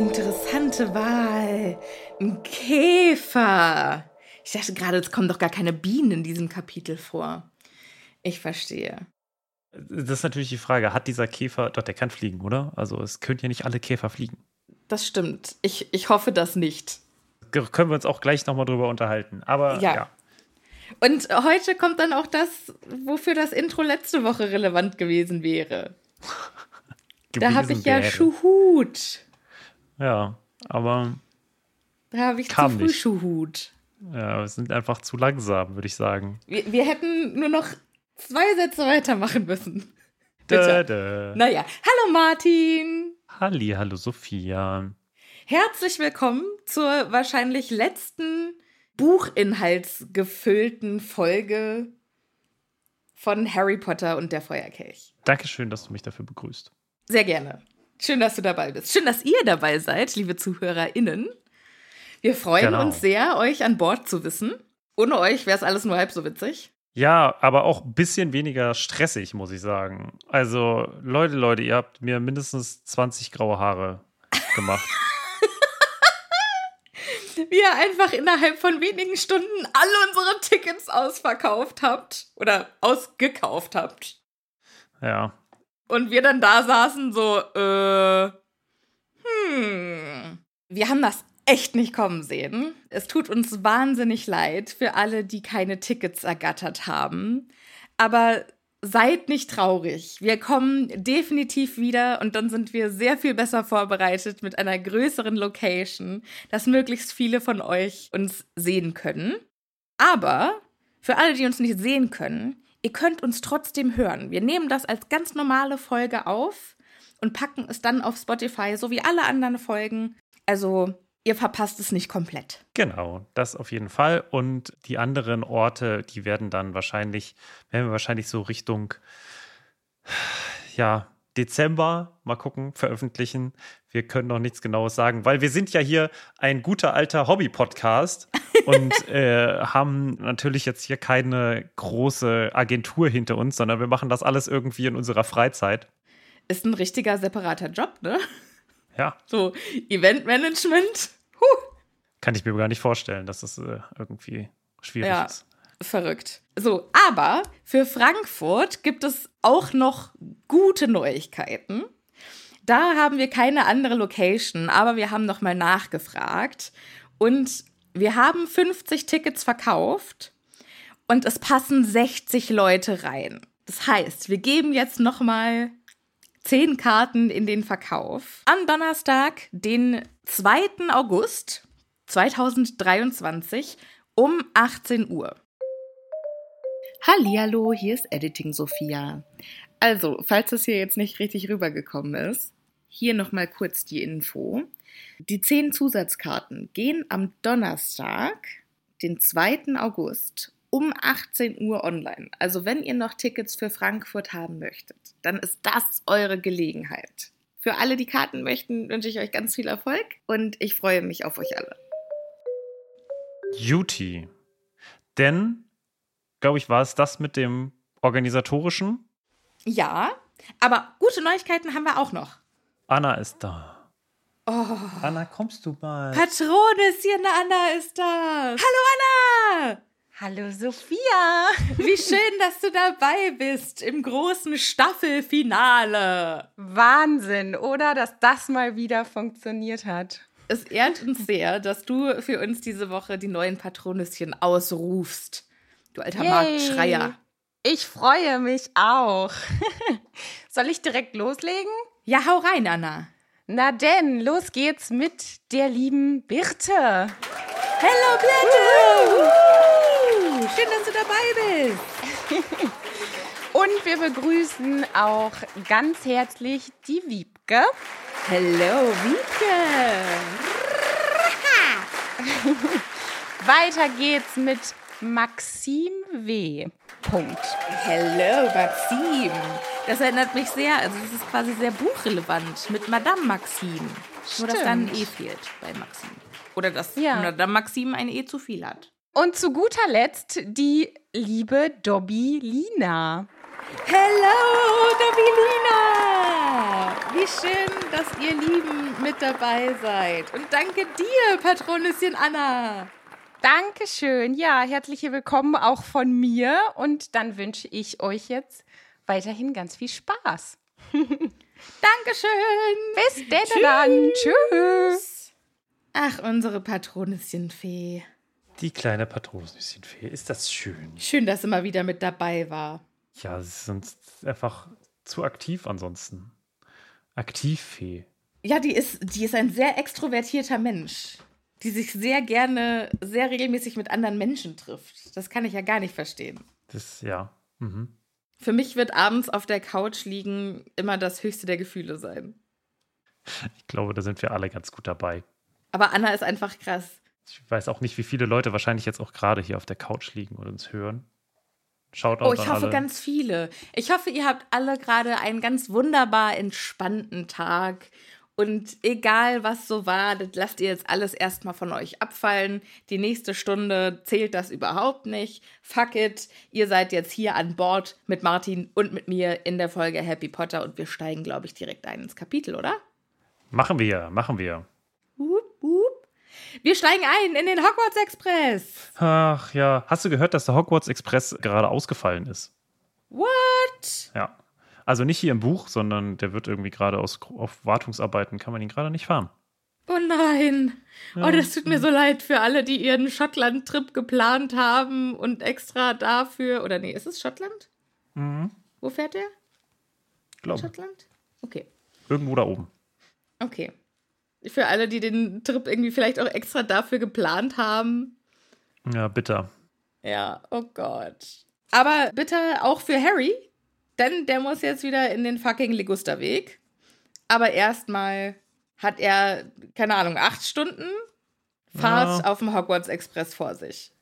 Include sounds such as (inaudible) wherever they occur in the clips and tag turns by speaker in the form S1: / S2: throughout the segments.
S1: Interessante Wahl. Ein Käfer. Ich dachte gerade, es kommen doch gar keine Bienen in diesem Kapitel vor. Ich verstehe.
S2: Das ist natürlich die Frage, hat dieser Käfer, doch der kann fliegen, oder? Also es können ja nicht alle Käfer fliegen.
S1: Das stimmt. Ich, ich hoffe das nicht.
S2: Können wir uns auch gleich nochmal drüber unterhalten. Aber
S1: Ja.
S2: ja.
S1: Und heute kommt dann auch das, wofür das Intro letzte Woche relevant gewesen wäre. (laughs) Da habe ich ja
S2: wäre.
S1: Schuhut.
S2: Ja, aber
S1: Da habe ich
S2: Kam
S1: zu früh
S2: nicht. Ja, wir sind einfach zu langsam, würde ich sagen.
S1: Wir, wir hätten nur noch zwei Sätze weitermachen müssen. (laughs)
S2: Da, da.
S1: Naja, hallo Martin.
S2: Halli, hallo Sophia.
S1: Herzlich willkommen zur wahrscheinlich letzten buchinhaltsgefüllten Folge von Harry Potter und der Feuerkelch.
S2: Dankeschön, dass du mich dafür begrüßt.
S1: Sehr gerne. Schön, dass du dabei bist. Schön, dass ihr dabei seid, liebe ZuhörerInnen. Wir freuen
S2: Genau.
S1: uns sehr, euch an Bord zu wissen. Ohne euch wäre es alles nur halb so witzig.
S2: Ja, aber auch ein bisschen weniger stressig, muss ich sagen. Also, Leute, Leute, ihr habt mir mindestens 20 graue Haare gemacht. (laughs)
S1: Wie ihr einfach innerhalb von wenigen Stunden alle unsere Tickets ausverkauft habt. Oder ausgekauft habt.
S2: Ja.
S1: Und wir dann da saßen, so, äh, hm. Wir haben das echt nicht kommen sehen. Es tut uns wahnsinnig leid für alle, die keine Tickets ergattert haben. Aber seid nicht traurig. Wir kommen definitiv wieder und dann sind wir sehr viel besser vorbereitet mit einer größeren Location, dass möglichst viele von euch uns sehen können. Aber für alle, die uns nicht sehen können, ihr könnt uns trotzdem hören. Wir nehmen das als ganz normale Folge auf und packen es dann auf Spotify, so wie alle anderen Folgen. Also ihr verpasst es nicht komplett.
S2: Genau, das auf jeden Fall. Und die anderen Orte, die werden dann wahrscheinlich, werden wir wahrscheinlich so Richtung, ja, Dezember, mal gucken, veröffentlichen. Wir können noch nichts Genaues sagen, weil wir sind ja hier ein guter alter Hobby-Podcast (laughs) und äh, haben natürlich jetzt hier keine große Agentur hinter uns, sondern wir machen das alles irgendwie in unserer Freizeit.
S1: Ist ein richtiger separater Job, ne?
S2: Ja.
S1: So, Eventmanagement. Huh.
S2: Kann ich mir gar nicht vorstellen, dass das äh, irgendwie schwierig
S1: Ja.
S2: ist.
S1: Verrückt. So, aber für Frankfurt gibt es auch noch gute Neuigkeiten. Da haben wir keine andere Location, aber wir haben nochmal nachgefragt und wir haben 50 Tickets verkauft und es passen 60 Leute rein. Das heißt, wir geben jetzt nochmal 10 Karten in den Verkauf. Am Donnerstag, den 2. August 2023 um 18 Uhr. Hallihallo, hier ist Editing Sophia. Also, falls es hier jetzt nicht richtig rübergekommen ist, hier nochmal kurz die Info. Die 10 Zusatzkarten gehen am Donnerstag, den 2. August, um 18 Uhr online. Also, wenn ihr noch Tickets für Frankfurt haben möchtet, dann ist das eure Gelegenheit. Für alle, die Karten möchten, wünsche ich euch ganz viel Erfolg und ich freue mich auf euch alle.
S2: Duty. Denn, glaube ich, war es das mit dem organisatorischen.
S1: Ja, aber gute Neuigkeiten haben wir auch noch.
S2: Anna ist da.
S1: Oh.
S2: Anna, kommst du mal?
S1: Patronesschen Anna ist das. Hallo Anna!
S3: Hallo Sophia. (laughs)
S1: Wie schön, dass du dabei bist im großen Staffelfinale.
S3: Wahnsinn, oder? Dass das mal wieder funktioniert hat.
S1: Es ehrt uns sehr, dass du für uns diese Woche die neuen Patronesschen ausrufst. Du alter
S3: Yay.
S1: Marktschreier.
S3: Ich freue mich auch. (laughs) Soll ich direkt loslegen?
S1: Ja, hau rein, Anna.
S3: Na denn, los geht's mit der lieben Birte.
S1: Hello, Birte! Schön, dass du dabei bist. (laughs)
S3: Und wir begrüßen auch ganz herzlich die Wiebke.
S1: Hello, Wiebke. (laughs)
S3: Weiter geht's mit Maxim W. Punkt.
S1: Hello, Maxim. Das erinnert mich sehr, also es ist quasi sehr buchrelevant mit Madame Maxim. Nur, dass da ein. E fehlt bei Maxim. Oder dass
S3: Ja.
S1: Madame Maxim ein E zu viel hat.
S3: Und zu guter Letzt die liebe Dobby Lina.
S1: Hello, Dobilina! Wie schön, dass ihr Lieben mit dabei seid. Und danke dir, Patronesschen Anna.
S3: Dankeschön. Ja, herzlich willkommen auch von mir. Und dann wünsche ich euch jetzt weiterhin ganz viel Spaß. (laughs)
S1: Dankeschön.
S3: Bis denn dann. Tschüss.
S1: Ach, unsere Patronesschenfee.
S2: Die kleine Patronesnüsschenfee. Ist das schön?
S1: Schön, dass sie mal wieder mit dabei war.
S2: Ja, sie sind einfach zu aktiv ansonsten. Aktivfee.
S1: Ja, die ist, die ist ein sehr extrovertierter Mensch, die sich sehr gerne, sehr regelmäßig mit anderen Menschen trifft. Das kann ich ja gar nicht verstehen.
S2: Das, ja. Mhm.
S1: Für mich wird abends auf der Couch liegen immer das höchste der Gefühle sein.
S2: Ich glaube, da sind wir alle ganz gut dabei.
S1: Aber Anna ist einfach krass.
S2: Ich weiß auch nicht, wie viele Leute wahrscheinlich jetzt auch gerade hier auf der Couch liegen und uns hören. Schaut
S1: Oh, ich hoffe
S2: alle.
S1: ganz viele. Ich hoffe, ihr habt alle gerade einen ganz wunderbar entspannten Tag Und egal was so war, das lasst ihr jetzt alles erstmal von euch abfallen. Die nächste Stunde zählt das überhaupt nicht. Fuck it. Ihr seid jetzt hier an Bord mit Martin und mit mir in der Folge Happy Potter und wir steigen, glaube ich, direkt ein ins Kapitel, oder?
S2: Machen wir, machen wir.
S1: Wup, wup. Wir steigen ein in den Hogwarts Express.
S2: Ach ja, hast du gehört, dass der Hogwarts Express gerade ausgefallen ist?
S1: What?
S2: Ja. Also nicht hier im Buch, sondern der wird irgendwie gerade aus auf Wartungsarbeiten kann man ihn gerade nicht fahren.
S1: Oh nein. Oh, das tut mir so leid für alle, die ihren Schottland-Trip geplant haben und extra dafür. Oder nee, ist es Schottland?
S2: Mhm.
S1: Wo fährt der?
S2: Glaube.
S1: Schottland? Okay.
S2: Irgendwo da oben.
S1: Okay. Für alle, die den Trip irgendwie vielleicht auch extra dafür geplant haben.
S2: Ja, bitter.
S1: Ja, oh Gott. Aber bitte auch für Harry, denn der muss jetzt wieder in den fucking Ligusterweg. Aber erstmal hat er, keine Ahnung, acht Stunden Fahrt
S2: Ja.
S1: auf dem Hogwarts Express vor sich.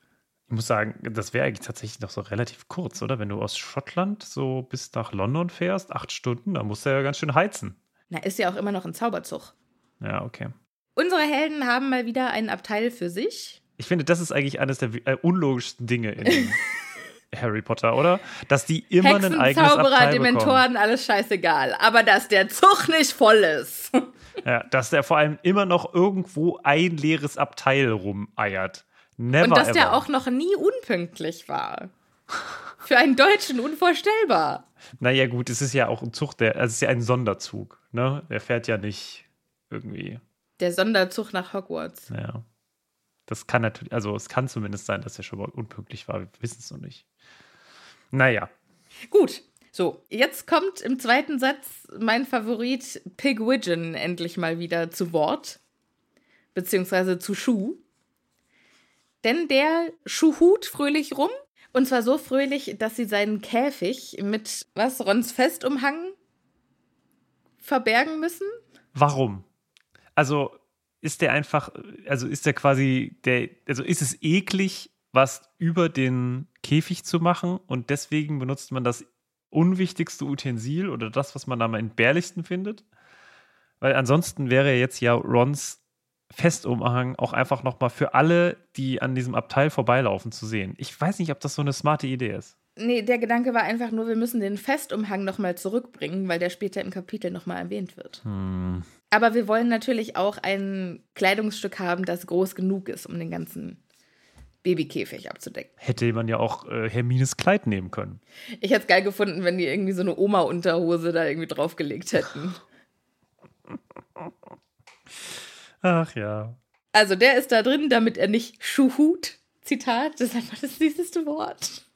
S2: Ich muss sagen, das wäre eigentlich tatsächlich noch so relativ kurz, oder? Wenn du aus Schottland so bis nach London fährst, acht Stunden, dann musst du ja ganz schön heizen.
S1: Na, ist ja auch immer noch ein Zauberzug.
S2: Ja, okay.
S1: Unsere Helden haben mal wieder einen Abteil für sich.
S2: Ich finde, das ist eigentlich eines der äh, unlogischsten Dinge in (laughs) Harry Potter, oder? Dass die immer
S1: Hexen,
S2: eigenes
S1: Zauberer,
S2: Abteil bekommen.
S1: Dementoren, alles scheißegal. Aber dass der Zug nicht voll ist.
S2: Ja, dass der vor allem immer noch irgendwo ein leeres Abteil rumeiert. Never
S1: Und dass
S2: ever.
S1: der auch noch nie unpünktlich war. Für einen Deutschen unvorstellbar.
S2: Naja, gut, es ist ja auch ein Zug, der, also es ist ja ein Sonderzug, ne? Der fährt ja nicht irgendwie,
S1: Der Sonderzug nach Hogwarts.
S2: naja. Das kann natürlich, also es kann zumindest sein, dass er schon mal unpünktlich war. Wir wissen es noch nicht. Naja.
S1: Gut. So, jetzt kommt im zweiten Satz mein Favorit Pigwidgeon endlich mal wieder zu Wort. Beziehungsweise zu Schuh. Denn der schuhut fröhlich rum. Und zwar so fröhlich, dass sie seinen Käfig mit, was, Rons Festumhang verbergen müssen?
S2: Warum? Also ist der einfach, also ist der quasi, der, also ist es eklig, was über den Käfig zu machen und deswegen benutzt man das unwichtigste Utensil oder das, was man am entbehrlichsten findet? Weil ansonsten wäre jetzt ja Rons Festumhang auch einfach nochmal für alle, die an diesem Abteil vorbeilaufen, zu sehen. Ich weiß nicht, ob das so eine smarte Idee ist.
S1: Nee, der Gedanke war einfach nur, wir müssen den Festumhang nochmal zurückbringen, weil der später im Kapitel nochmal erwähnt wird.
S2: Hm.
S1: Aber wir wollen natürlich auch ein Kleidungsstück haben, das groß genug ist, um den ganzen Babykäfig abzudecken.
S2: Hätte man ja auch äh, Hermines Kleid nehmen können.
S1: Ich hätte es geil gefunden, wenn die irgendwie so eine Oma-Unterhose da irgendwie draufgelegt hätten. (laughs)
S2: Ach ja.
S1: Also der ist da drin, damit er nicht schuhut. Zitat, das ist einfach das süßeste Wort.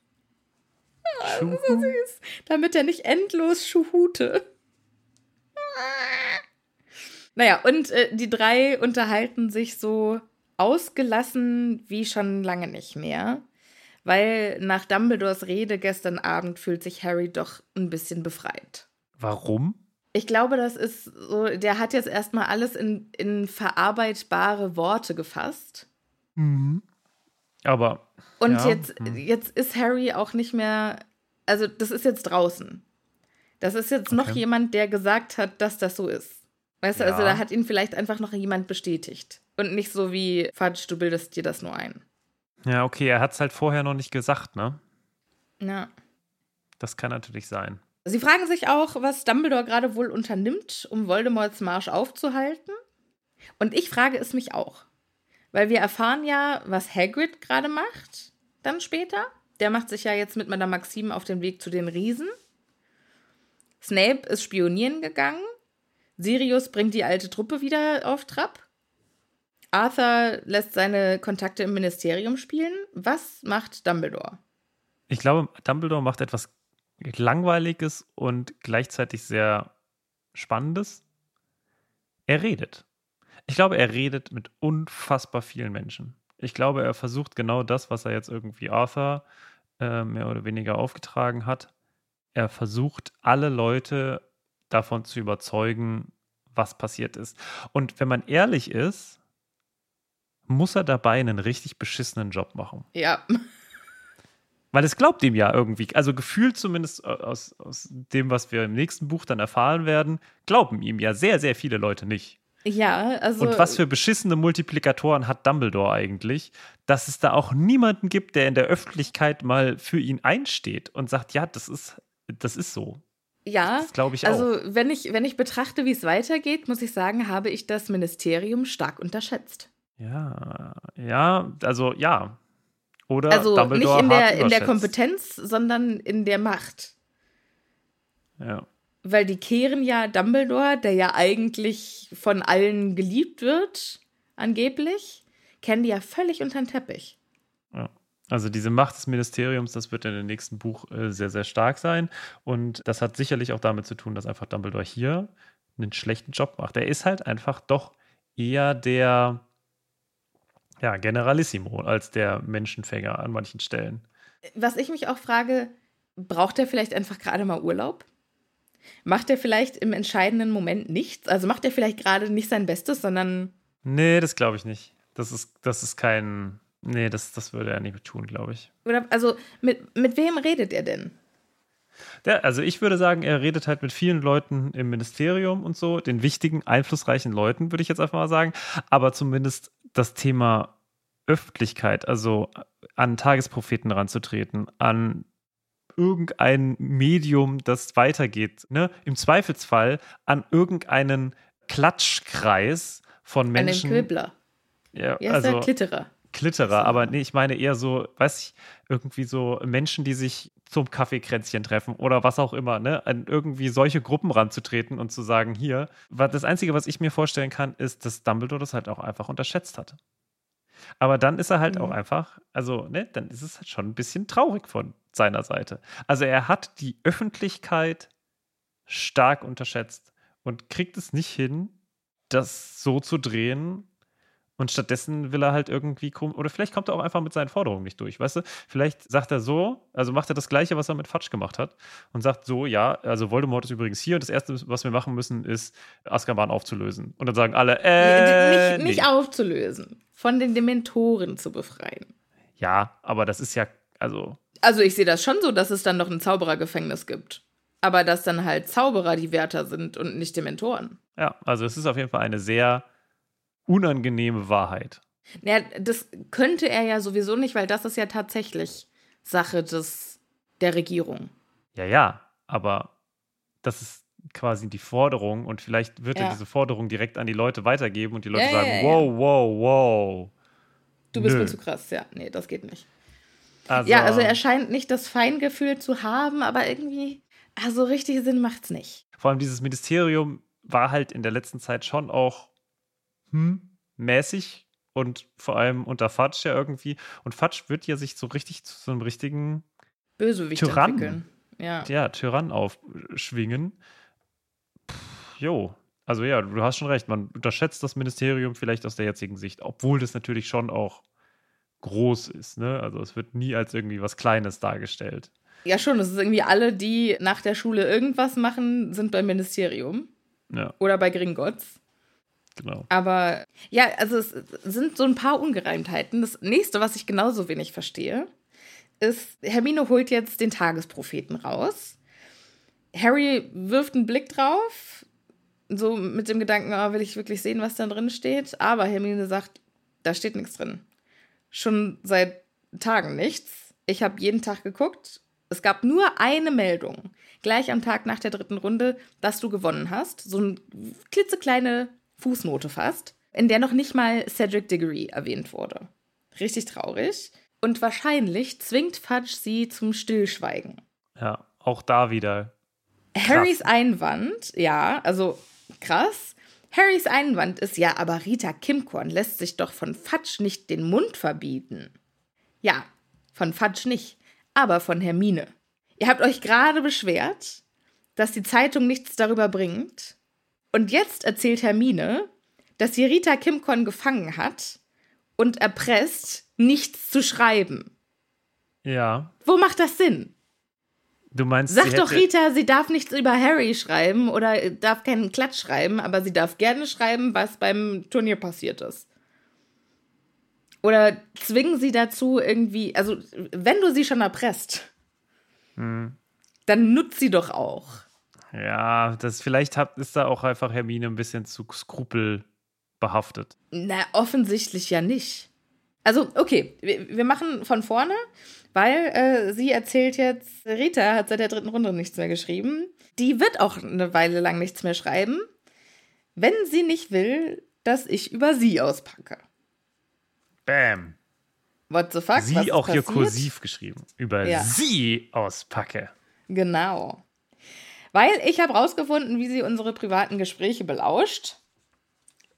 S2: Schuhu.
S1: Süß. Damit er nicht endlos schuhute. Naja, und äh, die drei unterhalten sich so ausgelassen wie schon lange nicht mehr. Weil nach Dumbledores Rede gestern Abend fühlt sich Harry doch ein bisschen befreit.
S2: Warum?
S1: Ich glaube, das ist so, der hat jetzt erstmal alles in, in verarbeitbare Worte gefasst.
S2: Aber
S1: Und
S2: Ja,
S1: jetzt,
S2: hm.
S1: jetzt ist Harry auch nicht mehr, also das ist jetzt draußen. Das ist jetzt noch
S2: Okay.
S1: jemand, der gesagt hat, dass das so ist. Weißt du, also da hat ihn vielleicht einfach noch jemand bestätigt. Und nicht so wie, Fatsch, du bildest dir das nur ein.
S2: Ja, okay, er hat es halt vorher noch nicht gesagt, ne?
S1: Ja.
S2: Das kann natürlich sein.
S1: Sie fragen sich auch, was Dumbledore gerade wohl unternimmt, um Voldemorts Marsch aufzuhalten. Und ich frage es mich auch. Weil wir erfahren ja, was Hagrid gerade macht, dann später. Der macht sich ja jetzt mit Madame Maxime auf den Weg zu den Riesen. Snape ist spionieren gegangen. Sirius bringt die alte Truppe wieder auf Trab. Arthur lässt seine Kontakte im Ministerium spielen. Was macht Dumbledore?
S2: Ich glaube, Dumbledore macht etwas Langweiliges und gleichzeitig sehr Spannendes. Er redet. Ich glaube, er redet mit unfassbar vielen Menschen. Ich glaube, er versucht genau das, was er jetzt irgendwie Arthur äh, mehr oder weniger aufgetragen hat. Er versucht, alle Leute davon zu überzeugen, was passiert ist. Und wenn man ehrlich ist, muss er dabei einen richtig beschissenen Job machen.
S1: Ja.
S2: Weil es glaubt ihm ja irgendwie, also gefühlt zumindest aus, aus dem, was wir im nächsten Buch dann erfahren werden, glauben ihm ja sehr, sehr viele Leute nicht.
S1: Ja, also.
S2: Und was für beschissene Multiplikatoren hat Dumbledore eigentlich, dass es da auch niemanden gibt, der in der Öffentlichkeit mal für ihn einsteht und sagt, ja, das ist, das ist so.
S1: Ja,
S2: das glaube ich
S1: also
S2: auch.
S1: wenn ich, wenn ich betrachte, wie es weitergeht, muss ich sagen, habe ich das Ministerium stark unterschätzt.
S2: Ja, ja, also ja. Oder
S1: also
S2: Dumbledore
S1: nicht in der, in der. Kompetenz, sondern in der Macht.
S2: Ja.
S1: Weil die kehren ja Dumbledore, der ja eigentlich von allen geliebt wird, angeblich, kennen die ja völlig unter den Teppich.
S2: Ja. Also diese Macht des Ministeriums, das wird in dem nächsten Buch äh, sehr, sehr stark sein. Und das hat sicherlich auch damit zu tun, dass einfach Dumbledore hier einen schlechten Job macht. Er ist halt einfach doch eher der ja, Generalissimo als der Menschenfänger an manchen Stellen.
S1: Was ich mich auch frage, braucht er vielleicht einfach gerade mal Urlaub? Macht er vielleicht im entscheidenden Moment nichts? Also macht er vielleicht gerade nicht sein Bestes, sondern.
S2: Nee, das glaube ich nicht. Das ist, das ist kein. Nee, das, das würde er nicht tun, glaube ich.
S1: Oder, also, mit, mit wem redet er denn?
S2: Ja, also ich würde sagen, er redet halt mit vielen Leuten im Ministerium und so, den wichtigen, einflussreichen Leuten, würde ich jetzt einfach mal sagen. Aber zumindest das Thema Öffentlichkeit, also an Tagespropheten ranzutreten, an irgendein Medium, das weitergeht, ne? Im Zweifelsfall an irgendeinen Klatschkreis von Menschen.
S1: An den Quibbler.
S2: Ja,
S1: Er ist
S2: also
S1: Klitterer.
S2: Klitterer, aber nee, ich meine eher so, weiß ich, irgendwie so Menschen, die sich zum Kaffeekränzchen treffen oder was auch immer, ne, an irgendwie solche Gruppen ranzutreten und zu sagen, hier, das Einzige, was ich mir vorstellen kann, ist, dass Dumbledore das halt auch einfach unterschätzt hat. Aber dann ist er halt auch
S1: Mhm.
S2: einfach, also, ne, dann ist es halt schon ein bisschen traurig von seiner Seite. Also er hat die Öffentlichkeit stark unterschätzt und kriegt es nicht hin, das so zu drehen, und stattdessen will er halt irgendwie krumm, oder vielleicht kommt er auch einfach mit seinen Forderungen nicht durch, weißt du? Vielleicht sagt er so, also macht er das Gleiche, was er mit Fatsch gemacht hat und sagt so, ja, also Voldemort ist übrigens hier und das Erste, was wir machen müssen, ist Azkaban aufzulösen. Und dann sagen alle, äh,
S1: nicht, nicht
S2: nee.
S1: aufzulösen, von den Dementoren zu befreien.
S2: Ja, aber das ist ja, also,
S1: Also ich sehe das schon so, dass es dann noch ein Zauberergefängnis gibt. Aber dass dann halt Zauberer die Wärter sind und nicht Dementoren.
S2: ja, also es ist auf jeden Fall eine sehr unangenehme Wahrheit.
S1: Naja, das könnte er ja sowieso nicht, weil das ist ja tatsächlich Sache des, der Regierung.
S2: Ja, ja, aber das ist quasi die Forderung und vielleicht wird er
S1: Ja.
S2: diese Forderung direkt an die Leute weitergeben und die Leute
S1: Ja, ja,
S2: sagen,
S1: ja, ja.
S2: wow, wow, wow.
S1: Du bist
S2: Nö.
S1: mir zu krass, ja. Nee, das geht nicht.
S2: Also,
S1: Ja, also er scheint nicht das Feingefühl zu haben, aber irgendwie, also richtig Sinn macht's nicht.
S2: vor allem dieses Ministerium war halt in der letzten Zeit schon auch hm, mäßig und vor allem unter Fatsch ja irgendwie. Und Fatsch wird ja sich so richtig zu so einem richtigen
S1: Bösewicht
S2: Tyrann.
S1: entwickeln. Ja.
S2: ja, Tyrann aufschwingen. Pff, jo. Also ja, du hast schon recht, man unterschätzt das Ministerium vielleicht aus der jetzigen Sicht, obwohl das natürlich schon auch groß ist, ne? Also es wird nie als irgendwie was Kleines dargestellt.
S1: ja, schon. Es ist irgendwie alle, die nach der Schule irgendwas machen, sind beim Ministerium
S2: Ja,
S1: oder bei Gringotts.
S2: Genau.
S1: Aber ja, also es sind so ein paar Ungereimtheiten. Das nächste, was ich genauso wenig verstehe, ist, Hermine holt jetzt den Tagespropheten raus. Harry wirft einen Blick drauf, so mit dem Gedanken, oh, will ich wirklich sehen, was da drin steht. Aber Hermine sagt, da steht nichts drin. Schon seit Tagen nichts. Ich habe jeden Tag geguckt. Es gab nur eine Meldung, gleich am Tag nach der dritten Runde, dass du gewonnen hast. So eine klitzekleine Fußnote fast, in der noch nicht mal Cedric Diggory erwähnt wurde. Richtig traurig. Und wahrscheinlich zwingt Fudge sie zum Stillschweigen.
S2: Ja, auch da wieder.
S1: Harrys Einwand, ja, also krass. Harrys Einwand ist ja, aber Rita Kimkorn lässt sich doch von Fudge nicht den Mund verbieten. Ja, von Fudge nicht, aber von Hermine. Ihr habt euch gerade beschwert, dass die Zeitung nichts darüber bringt. Und jetzt erzählt Hermine, dass sie Rita Kimkorn gefangen hat und erpresst, nichts zu schreiben.
S2: Ja,
S1: Wo macht das Sinn?
S2: du meinst.
S1: Sag doch Rita, sie darf nichts über Harry schreiben oder darf keinen Klatsch schreiben, aber sie darf gerne schreiben, was beim Turnier passiert ist. Oder zwingen sie dazu irgendwie, also wenn du sie schon erpresst,
S2: Hm.
S1: dann nutzt sie doch auch.
S2: Ja, das vielleicht hat, ist da auch einfach Hermine ein bisschen zu skrupelbehaftet.
S1: Na, offensichtlich ja nicht. Also, okay, wir, wir machen von vorne, weil äh, sie erzählt jetzt, Rita hat seit der dritten Runde nichts mehr geschrieben. Die wird auch eine Weile lang nichts mehr schreiben, wenn sie nicht will, dass ich über sie auspacke.
S2: Bam.
S1: What the fuck?
S2: Sie auch hier kursiv geschrieben. Über
S1: Ja.
S2: sie auspacke.
S1: Genau. Weil ich habe rausgefunden, wie sie unsere privaten Gespräche belauscht.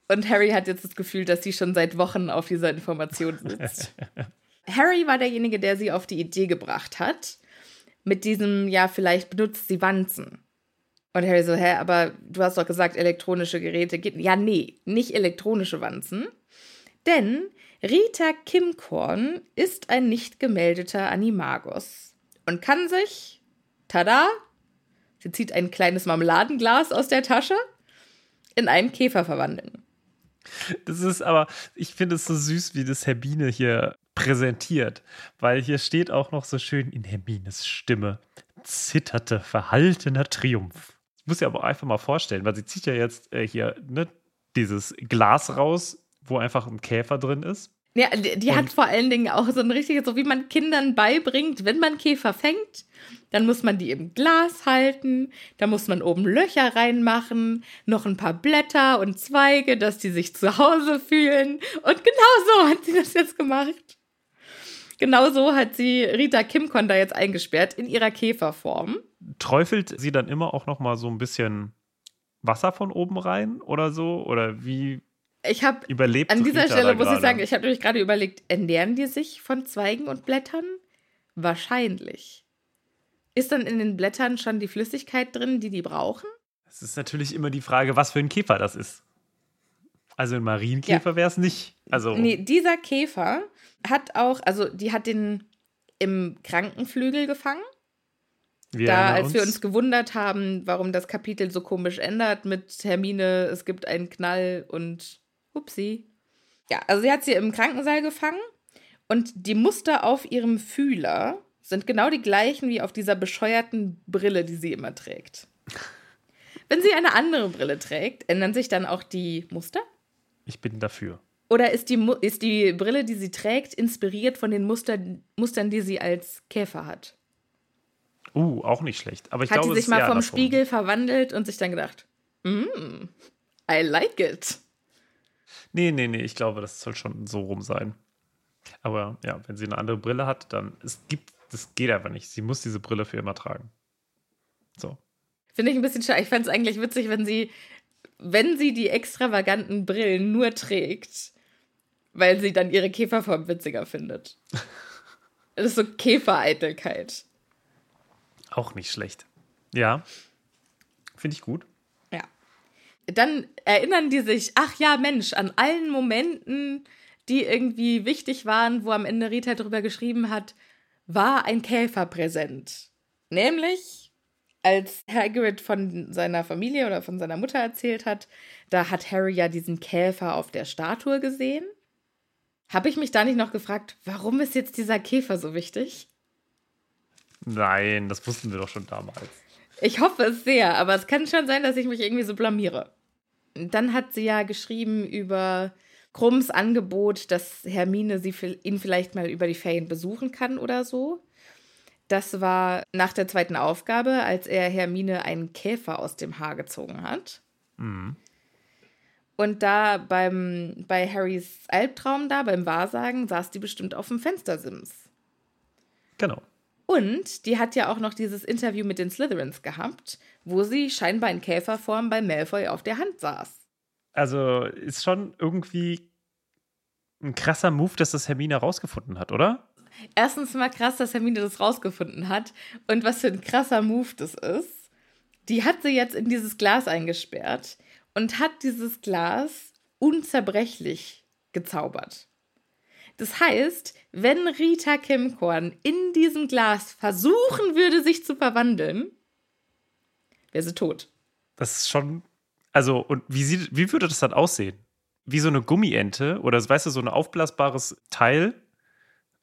S1: Und Harry hat jetzt das Gefühl, dass sie schon seit Wochen auf dieser Information sitzt. (laughs) Harry war derjenige, der sie auf die Idee gebracht hat. Mit diesem, ja, vielleicht benutzt sie Wanzen. Und Harry so, hä, aber du hast doch gesagt, elektronische Geräte geht. Ja, nee, nicht elektronische Wanzen. Denn Rita Kimkorn ist ein nicht gemeldeter Animagus und kann sich, tada, sie zieht ein kleines Marmeladenglas aus der Tasche, in einen Käfer verwandeln.
S2: Das ist aber, ich finde es so süß, wie das Hermine hier präsentiert, weil hier steht auch noch so schön in Hermines Stimme zitterte verhaltener Triumph. Ich muss ja aber einfach mal vorstellen, weil sie zieht ja jetzt äh, hier ne, dieses Glas raus, wo einfach ein Käfer drin ist.
S1: Ja, die, die hat vor allen Dingen auch so ein richtiges, so wie man Kindern beibringt, wenn man Käfer fängt, dann muss man die im Glas halten, da muss man oben Löcher reinmachen, noch ein paar Blätter und Zweige, dass die sich zu Hause fühlen. Und genau so (laughs) hat sie das jetzt gemacht. Genau so hat sie Rita Kimcon da jetzt eingesperrt in ihrer Käferform.
S2: Träufelt sie dann immer auch noch mal so ein bisschen Wasser von oben rein oder so? Oder wie
S1: Ich habe
S2: überlebt
S1: An dieser Stelle muss ich sagen, ich habe nämlich gerade überlegt, ernähren die sich von Zweigen und Blättern? Wahrscheinlich. Ist dann in den Blättern schon die Flüssigkeit drin, die die brauchen?
S2: Es ist natürlich immer die Frage, was für ein Käfer das ist. Also ein Marienkäfer wäre es nicht. Also
S1: Nee, dieser Käfer hat auch, also die hat den im Krankenflügel gefangen.
S2: wir
S1: da, als wir uns gewundert haben, warum das Kapitel so komisch ändert mit Hermine, es gibt einen Knall und upsi. Ja, also sie hat sie im Krankensaal gefangen und die Muster auf ihrem Fühler sind genau die gleichen wie auf dieser bescheuerten Brille, die sie immer trägt. Wenn sie eine andere Brille trägt, ändern sich dann auch die Muster?
S2: ich bin dafür.
S1: Oder ist die, ist die Brille, die sie trägt, inspiriert von den Muster, Mustern, die sie als Käfer hat?
S2: Uh, auch nicht schlecht. Aber ich
S1: hat
S2: glaube,
S1: sie sich mal vom
S2: davon.
S1: Spiegel verwandelt und sich dann gedacht, mm, I like it.
S2: Nee, nee, nee, ich glaube, das soll schon so rum sein. Aber ja, wenn sie eine andere Brille hat, dann es gibt, das geht einfach nicht. Sie muss diese Brille für immer tragen. So.
S1: Finde ich ein bisschen schade. Ich fände es eigentlich witzig, wenn sie, wenn sie die extravaganten Brillen nur trägt, weil sie dann ihre Käferform witziger findet. (laughs) Das ist so Käfereitelkeit.
S2: Auch nicht schlecht. Ja. Finde ich gut.
S1: Dann erinnern die sich, ach ja, Mensch, an allen Momenten, die irgendwie wichtig waren, wo am Ende Rita drüber geschrieben hat, war ein Käfer präsent. Nämlich, als Hagrid von seiner Familie oder von seiner Mutter erzählt hat, da hat Harry ja diesen Käfer auf der Statue gesehen. Habe ich mich da nicht noch gefragt, warum ist jetzt dieser Käfer so wichtig?
S2: Nein, das wussten wir doch schon damals.
S1: Ich hoffe es sehr, aber es kann schon sein, dass ich mich irgendwie so blamiere. Dann hat sie ja geschrieben über Krumms Angebot, dass Hermine sie, ihn vielleicht mal über die Ferien besuchen kann oder so. Das war nach der zweiten Aufgabe, als er Hermine einen Käfer aus dem Haar gezogen hat. Und da beim, bei Harrys Albtraum da, beim Wahrsagen, saß die bestimmt auf dem Fenstersims.
S2: Genau.
S1: Und die hat ja auch noch dieses Interview mit den Slytherins gehabt, wo sie scheinbar in Käferform bei Malfoy auf der Hand saß.
S2: Also ist schon irgendwie ein krasser Move, dass das Hermine rausgefunden hat, oder?
S1: Erstens mal krass, dass Hermine das rausgefunden hat. Und was für ein krasser Move das ist. Die hat sie jetzt in dieses Glas eingesperrt und hat dieses Glas unzerbrechlich gezaubert. Das heißt, wenn Rita Kimkorn in diesem Glas versuchen würde, sich zu verwandeln, wäre sie tot.
S2: Das ist schon. Also, und wie, sieht, wie würde das dann aussehen? wie so eine Gummiente oder weißt du, so ein aufblasbares Teil,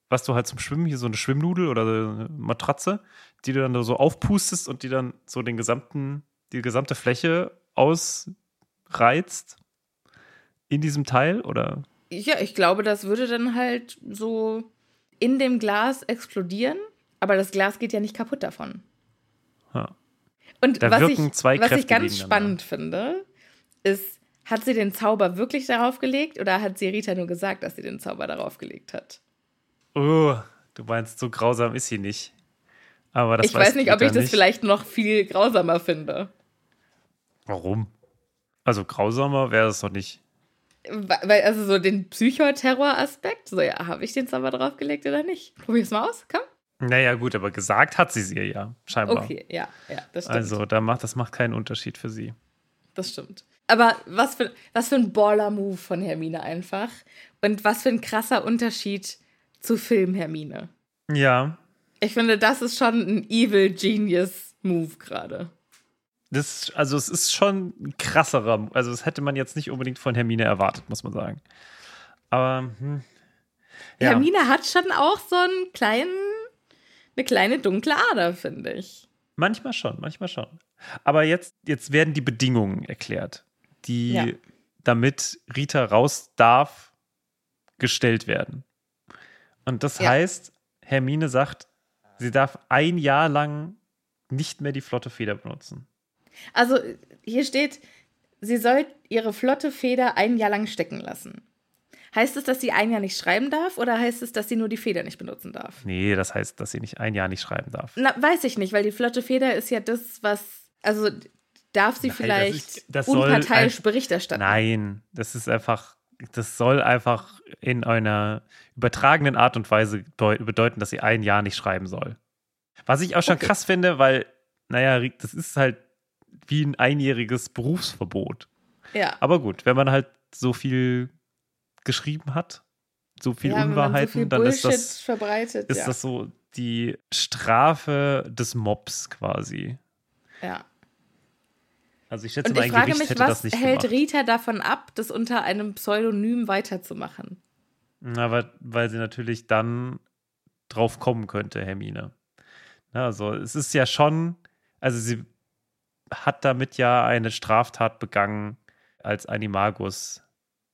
S2: was du halt zum Schwimmen, hier so eine Schwimmnudel oder eine Matratze, die du dann so aufpustest und die dann so den gesamten, die gesamte Fläche ausreizt in diesem Teil oder?
S1: Ja, ich glaube, das würde dann halt so in dem Glas explodieren, aber das Glas geht ja nicht kaputt davon.
S2: Ja.
S1: Und
S2: Da
S1: was ich, was ich ganz spannend finde, ist, hat sie den Zauber wirklich darauf gelegt oder hat sie Rita nur gesagt, dass sie den Zauber darauf gelegt hat?
S2: Oh, du meinst, so grausam ist sie nicht. Aber das
S1: ich weiß nicht, ob
S2: Rita
S1: ich das
S2: nicht.
S1: vielleicht noch viel grausamer finde.
S2: Warum? Also grausamer wäre es doch nicht.
S1: Weil, also so den Psychoterror-Aspekt, so ja, habe ich den Zauber draufgelegt oder nicht? Probier's mal aus, komm.
S2: Naja, gut, aber gesagt hat sie es ihr ja, scheinbar.
S1: Okay, ja, ja, das stimmt.
S2: Also, da macht, das macht keinen Unterschied für sie.
S1: Das stimmt. Aber was für, was für ein Baller-Move von Hermine einfach. Und was für ein krasser Unterschied zu Film Hermine.
S2: Ja,
S1: Ich finde, das ist schon ein Evil Genius Move gerade.
S2: Das, also es ist schon ein krasserer, also das hätte man jetzt nicht unbedingt von Hermine erwartet, muss man sagen. Aber, hm, ja.
S1: Hermine hat schon auch so einen kleinen, eine kleine dunkle Ader, finde ich.
S2: Manchmal schon, manchmal schon. Aber jetzt, jetzt werden die Bedingungen erklärt, die
S1: Ja.
S2: damit Rita raus darf, gestellt werden. Und das
S1: Ja.
S2: heißt, Hermine sagt, sie darf ein Jahr lang nicht mehr die flotte Feder benutzen.
S1: Also hier steht, sie soll ihre flotte Feder ein Jahr lang stecken lassen. Heißt es, dass sie ein Jahr nicht schreiben darf oder heißt es, dass sie nur die Feder nicht benutzen darf?
S2: Nee, das heißt, dass sie nicht ein Jahr nicht schreiben darf.
S1: Na, weiß ich nicht, weil die flotte Feder ist ja das, was. Also darf sie
S2: Nein, das
S1: vielleicht
S2: ist- das
S1: unparteiisch
S2: ein-
S1: Bericht erstatten?
S2: Nein, das ist einfach, das soll einfach in einer übertragenen Art und Weise bedeuten, dass sie ein Jahr nicht schreiben soll. Was ich auch schon
S1: Okay.
S2: krass finde, weil, naja, das ist halt wie ein einjähriges Berufsverbot.
S1: Ja.
S2: Aber gut, wenn man halt so viel geschrieben hat, so viel
S1: ja,
S2: Unwahrheiten,
S1: so viel
S2: dann ist das,
S1: verbreitet.
S2: ist
S1: ja.
S2: das so die Strafe des Mobs quasi.
S1: ja.
S2: Also ich schätze
S1: Und
S2: mal,
S1: ich frage
S2: Gericht
S1: mich,
S2: hätte
S1: was
S2: das nicht
S1: hält
S2: gemacht.
S1: Rita davon ab, das unter einem Pseudonym weiterzumachen?
S2: Na, weil, weil sie natürlich dann drauf kommen könnte, Hermine. Also es ist ja schon, also sie hat damit ja eine Straftat begangen, als Animagus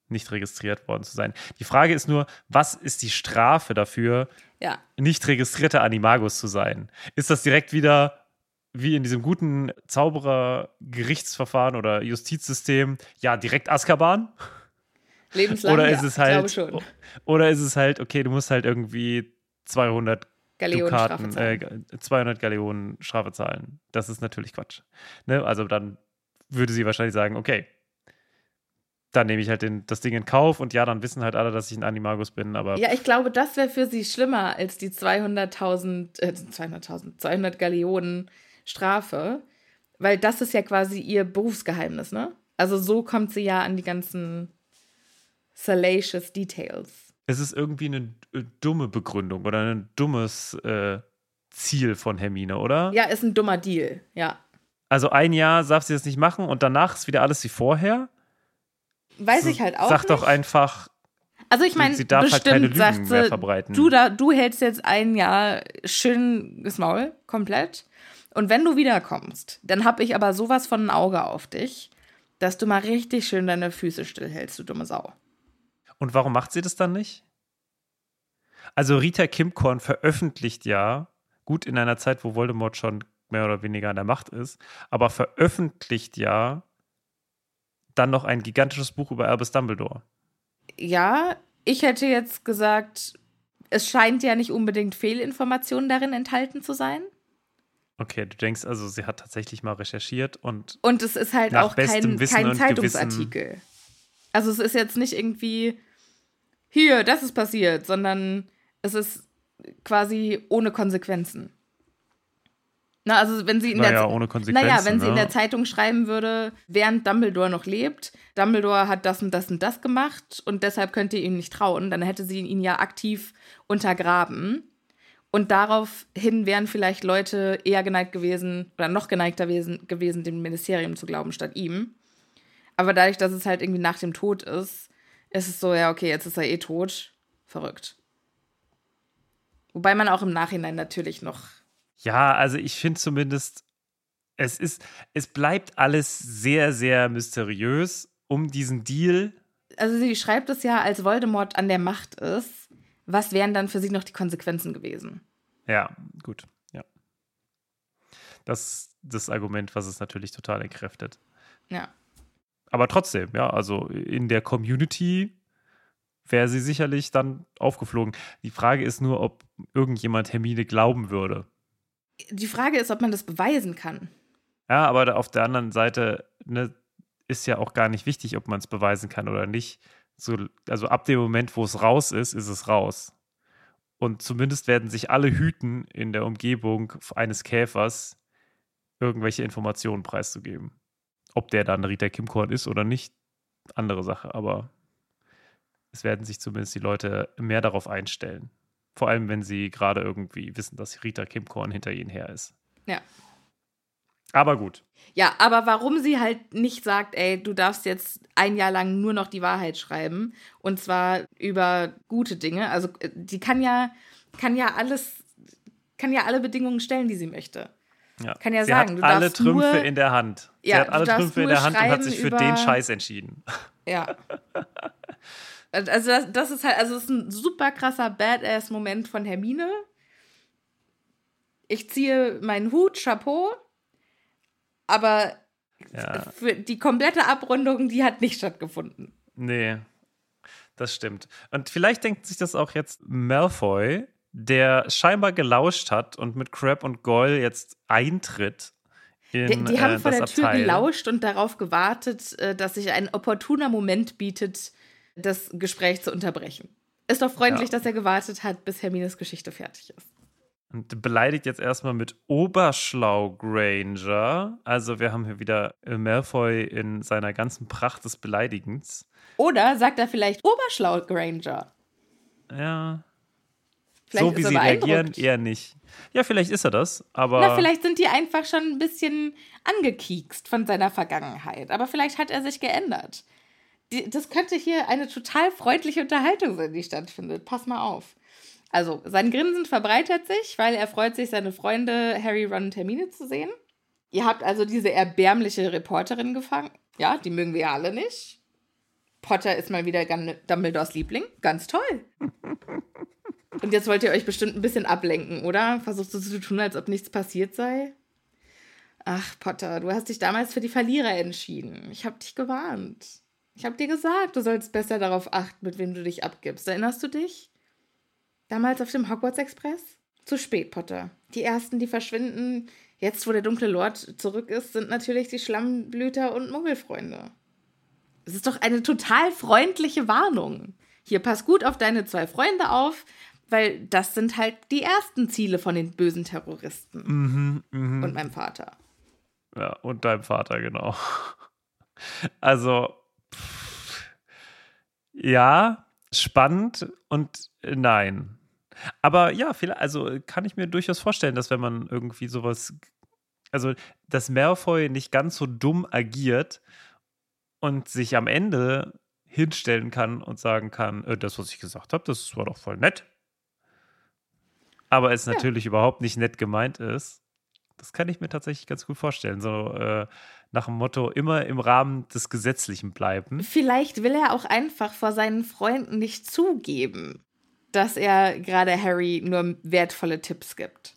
S2: nicht registriert worden zu sein. Die Frage ist nur, was ist die Strafe dafür,
S1: Ja.
S2: nicht registrierter Animagus zu sein? Ist das direkt wieder wie in diesem guten Zauberer-Gerichtsverfahren oder Justizsystem, ja, direkt Azkaban?
S1: Lebenslang.
S2: Oder
S1: ja,
S2: ist es
S1: ich glaube
S2: halt,
S1: schon.
S2: oder ist es halt, okay, du musst halt irgendwie 200
S1: Galeonen
S2: Dukaten,
S1: Strafe zahlen.
S2: äh, 200 Galeonen Strafe zahlen. Das ist natürlich Quatsch. Ne? Also dann würde sie wahrscheinlich sagen, okay, dann nehme ich halt den, das Ding in Kauf und ja, dann wissen halt alle, dass ich ein Animagus bin, aber
S1: Ja, ich glaube, das wäre für sie schlimmer als die 200.000, äh, 200.000, 200 Galeonen Strafe, weil das ist ja quasi ihr Berufsgeheimnis, ne? Also so kommt sie ja an die ganzen salacious Details.
S2: Es ist irgendwie eine äh, dumme Begründung oder ein dummes äh, Ziel von Hermine, oder?
S1: Ja, ist ein dummer Deal, ja.
S2: Also ein Jahr darf sie das nicht machen und danach ist wieder alles wie vorher.
S1: Weiß ich halt auch
S2: Sag
S1: nicht.
S2: doch einfach,
S1: Also ich meine,
S2: sie darf halt
S1: bestimmt
S2: keine Lügen
S1: sagt
S2: mehr
S1: sie,
S2: verbreiten.
S1: du, da, du hältst jetzt ein Jahr schön das Maul, komplett. Und wenn du wiederkommst, dann hab ich aber sowas von ein Auge auf dich, dass du mal richtig schön deine Füße stillhältst, du dumme Sau.
S2: Und warum macht sie das dann nicht? Also Rita Kimkorn veröffentlicht ja, gut in einer Zeit, wo Voldemort schon mehr oder weniger an der Macht ist, aber veröffentlicht ja dann noch ein gigantisches Buch über Albus Dumbledore.
S1: Ja, ich hätte jetzt gesagt, es scheint ja nicht unbedingt Fehlinformationen darin enthalten zu sein.
S2: Okay, du denkst also, sie hat tatsächlich mal recherchiert und
S1: Und es ist halt auch kein, kein Zeitungsartikel. Also es ist jetzt nicht irgendwie, hier, das ist passiert, sondern es ist quasi ohne Konsequenzen. Na, also wenn sie in
S2: naja,
S1: der
S2: ohne Konsequenzen.
S1: naja, wenn sie
S2: ne?
S1: in der Zeitung schreiben würde, während Dumbledore noch lebt, Dumbledore hat das und das und das gemacht und deshalb könnt ihr ihm nicht trauen, dann hätte sie ihn ja aktiv untergraben. Und daraufhin wären vielleicht Leute eher geneigt gewesen oder noch geneigter gewesen, gewesen, dem Ministerium zu glauben, statt ihm. Aber dadurch, dass es halt irgendwie nach dem Tod ist ist es so, ja, okay, jetzt ist er eh tot. Verrückt. Wobei man auch im Nachhinein natürlich noch.
S2: Ja, also ich finde zumindest, es ist, es bleibt alles sehr, sehr mysteriös um diesen Deal.
S1: Also sie schreibt es ja, als Voldemort an der Macht ist. Was wären dann für sie noch die Konsequenzen gewesen?
S2: Ja, gut, ja. Das ist das Argument, was es natürlich total entkräftet.
S1: Ja.
S2: Aber trotzdem, ja, also in der Community wäre sie sicherlich dann aufgeflogen. Die Frage ist nur, ob irgendjemand Hermine glauben würde.
S1: Die Frage ist, ob man das beweisen kann.
S2: Ja, aber auf der anderen Seite ne, ist ja auch gar nicht wichtig, ob man es beweisen kann oder nicht. So, also ab dem Moment, wo es raus ist, ist es raus. Und zumindest werden sich alle hüten, in der Umgebung eines Käfers irgendwelche Informationen preiszugeben. Ob der dann Rita Kimkorn ist oder nicht, andere Sache. Aber es werden sich zumindest die Leute mehr darauf einstellen. Vor allem, wenn sie gerade irgendwie wissen, dass Rita Kimkorn hinter ihnen her ist.
S1: Ja.
S2: Aber gut.
S1: Ja, aber warum sie halt nicht sagt, ey, du darfst jetzt ein Jahr lang nur noch die Wahrheit schreiben und zwar über gute Dinge. Also äh, die kann ja, kann ja alles, kann ja alle Bedingungen stellen, die sie möchte.
S2: Ja.
S1: Kann ja
S2: sie
S1: sagen,
S2: hat
S1: du
S2: alle Trümpfe
S1: nur,
S2: in der Hand. Sie
S1: Ja,
S2: hat alle Trümpfe in der Hand und hat sich für den Scheiß entschieden. (laughs)
S1: Ja. Also das, das ist halt, also es ist ein super krasser Badass-Moment von Hermine. Ich ziehe meinen Hut, Chapeau, aber
S2: Ja.
S1: für die komplette Abrundung, die hat nicht stattgefunden.
S2: Nee, das stimmt. Und vielleicht denkt sich das auch jetzt Malfoy, der scheinbar gelauscht hat und mit Crab und Goyle jetzt eintritt in
S1: Die, die haben
S2: äh,
S1: vor der Tür
S2: Abteil.
S1: gelauscht und darauf gewartet, äh, dass sich ein opportuner Moment bietet, das Gespräch zu unterbrechen. Ist doch freundlich,
S2: Ja.
S1: dass er gewartet hat, bis Hermines Geschichte fertig ist.
S2: Und beleidigt jetzt erstmal mit Oberschlau Granger. Also wir haben hier wieder Malfoy in seiner ganzen Pracht des Beleidigens.
S1: Oder sagt er vielleicht Oberschlau Granger?
S2: Ja.
S1: Vielleicht
S2: so wie sie reagieren, eher nicht. Ja, vielleicht ist er das, aber.
S1: Na, vielleicht sind die einfach schon ein bisschen angekiekst von seiner Vergangenheit. Aber vielleicht hat er sich geändert. Die, das könnte hier eine total freundliche Unterhaltung sein, die stattfindet. Pass mal auf. Also, sein Grinsen verbreitert sich, weil er freut sich, seine Freunde Harry, Ron und Hermine zu sehen. Ihr habt also diese erbärmliche Reporterin gefangen. Ja, die mögen wir ja alle nicht. Potter ist mal wieder Dumbledores Liebling. Ganz toll. (laughs) Und jetzt wollt ihr euch bestimmt ein bisschen ablenken, oder? Versuchst du zu tun, als ob nichts passiert sei? Ach, Potter, du hast dich damals für die Verlierer entschieden. Ich hab dich gewarnt. Ich hab dir gesagt, du sollst besser darauf achten, mit wem du dich abgibst. Erinnerst du dich? Damals auf dem Hogwarts Express? Zu spät, Potter. Die ersten, die verschwinden, jetzt wo der dunkle Lord zurück ist, sind natürlich die Schlammblüter und Muggelfreunde. Es ist doch eine total freundliche Warnung. Hier, pass gut auf deine zwei Freunde auf, weil das sind halt die ersten Ziele von den bösen Terroristen
S2: Mhm, mhm.
S1: und meinem Vater.
S2: Ja, und deinem Vater, genau. Also, pff, ja, spannend und nein. Aber ja, vielleicht, also kann ich mir durchaus vorstellen, dass wenn man irgendwie sowas, also dass Malfoy nicht ganz so dumm agiert und sich am Ende hinstellen kann und sagen kann, äh, das, was ich gesagt habe, das war doch voll nett. Aber es natürlich überhaupt nicht nett gemeint ist. Das kann ich mir tatsächlich ganz gut vorstellen. So äh, nach dem Motto, immer im Rahmen des Gesetzlichen bleiben.
S1: Vielleicht will er auch einfach vor seinen Freunden nicht zugeben, dass er gerade Harry nur wertvolle Tipps gibt.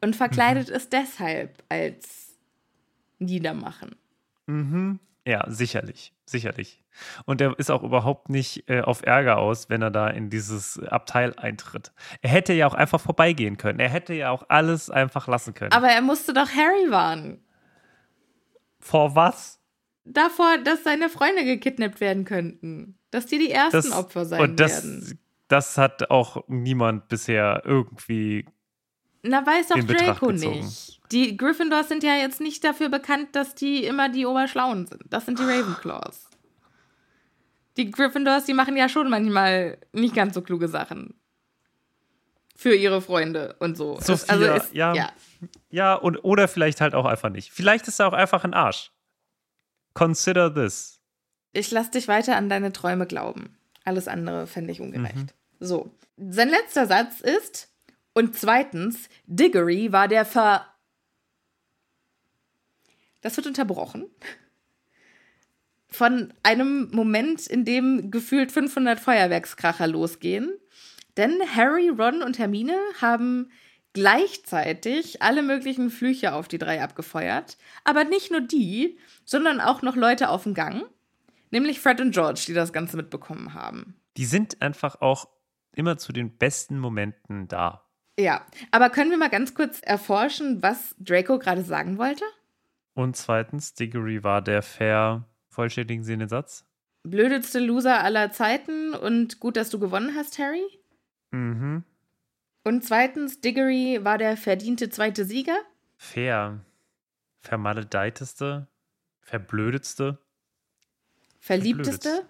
S1: Und verkleidet es deshalb als Niedermachen.
S2: Mhm. Ja, sicherlich. Sicherlich. Und er ist auch überhaupt nicht äh, auf Ärger aus, wenn er da in dieses Abteil eintritt. Er hätte ja auch einfach vorbeigehen können. Er hätte ja auch alles einfach lassen können.
S1: Aber er musste doch Harry warnen.
S2: Vor was?
S1: Davor, dass seine Freunde gekidnappt werden könnten. Dass die die ersten Opfer sein
S2: und das,
S1: werden.
S2: das hat auch niemand bisher irgendwie.
S1: Na, weiß doch Draco
S2: gezogen.
S1: nicht. Die Gryffindors sind ja jetzt nicht dafür bekannt, dass die immer die Oberschlauen sind. Das sind die Ravenclaws. Die Gryffindors, die machen ja schon manchmal nicht ganz so kluge Sachen. Für ihre Freunde und so. Es-
S2: Sophia,
S1: also ist,
S2: ja.
S1: ja.
S2: Ja, und, oder vielleicht halt auch einfach nicht. Vielleicht ist er auch einfach ein Arsch. Consider this.
S1: Ich lass dich weiter an deine Träume glauben. Alles andere fände ich ungerecht. So. Sein letzter Satz ist, und zweitens, Diggory war der Ver. Das wird unterbrochen. Von einem Moment, in dem gefühlt 500 Feuerwerkskracher losgehen. Denn Harry, Ron und Hermine haben gleichzeitig alle möglichen Flüche auf die drei abgefeuert. Aber nicht nur die, sondern auch noch Leute auf dem Gang. Nämlich Fred und George, die das Ganze mitbekommen haben.
S2: Die sind einfach auch immer zu den besten Momenten da.
S1: Ja, aber können wir mal ganz kurz erforschen, was Draco gerade sagen wollte?
S2: Und zweitens, Diggory war der fair. Vollständigen Sie den Satz?
S1: Blödeste Loser aller Zeiten und gut, dass du gewonnen hast, Harry.
S2: Mhm.
S1: Und zweitens, Diggory war der verdiente zweite Sieger.
S2: Fair. Vermaledeiteste. Verblödetste.
S1: Verliebteste.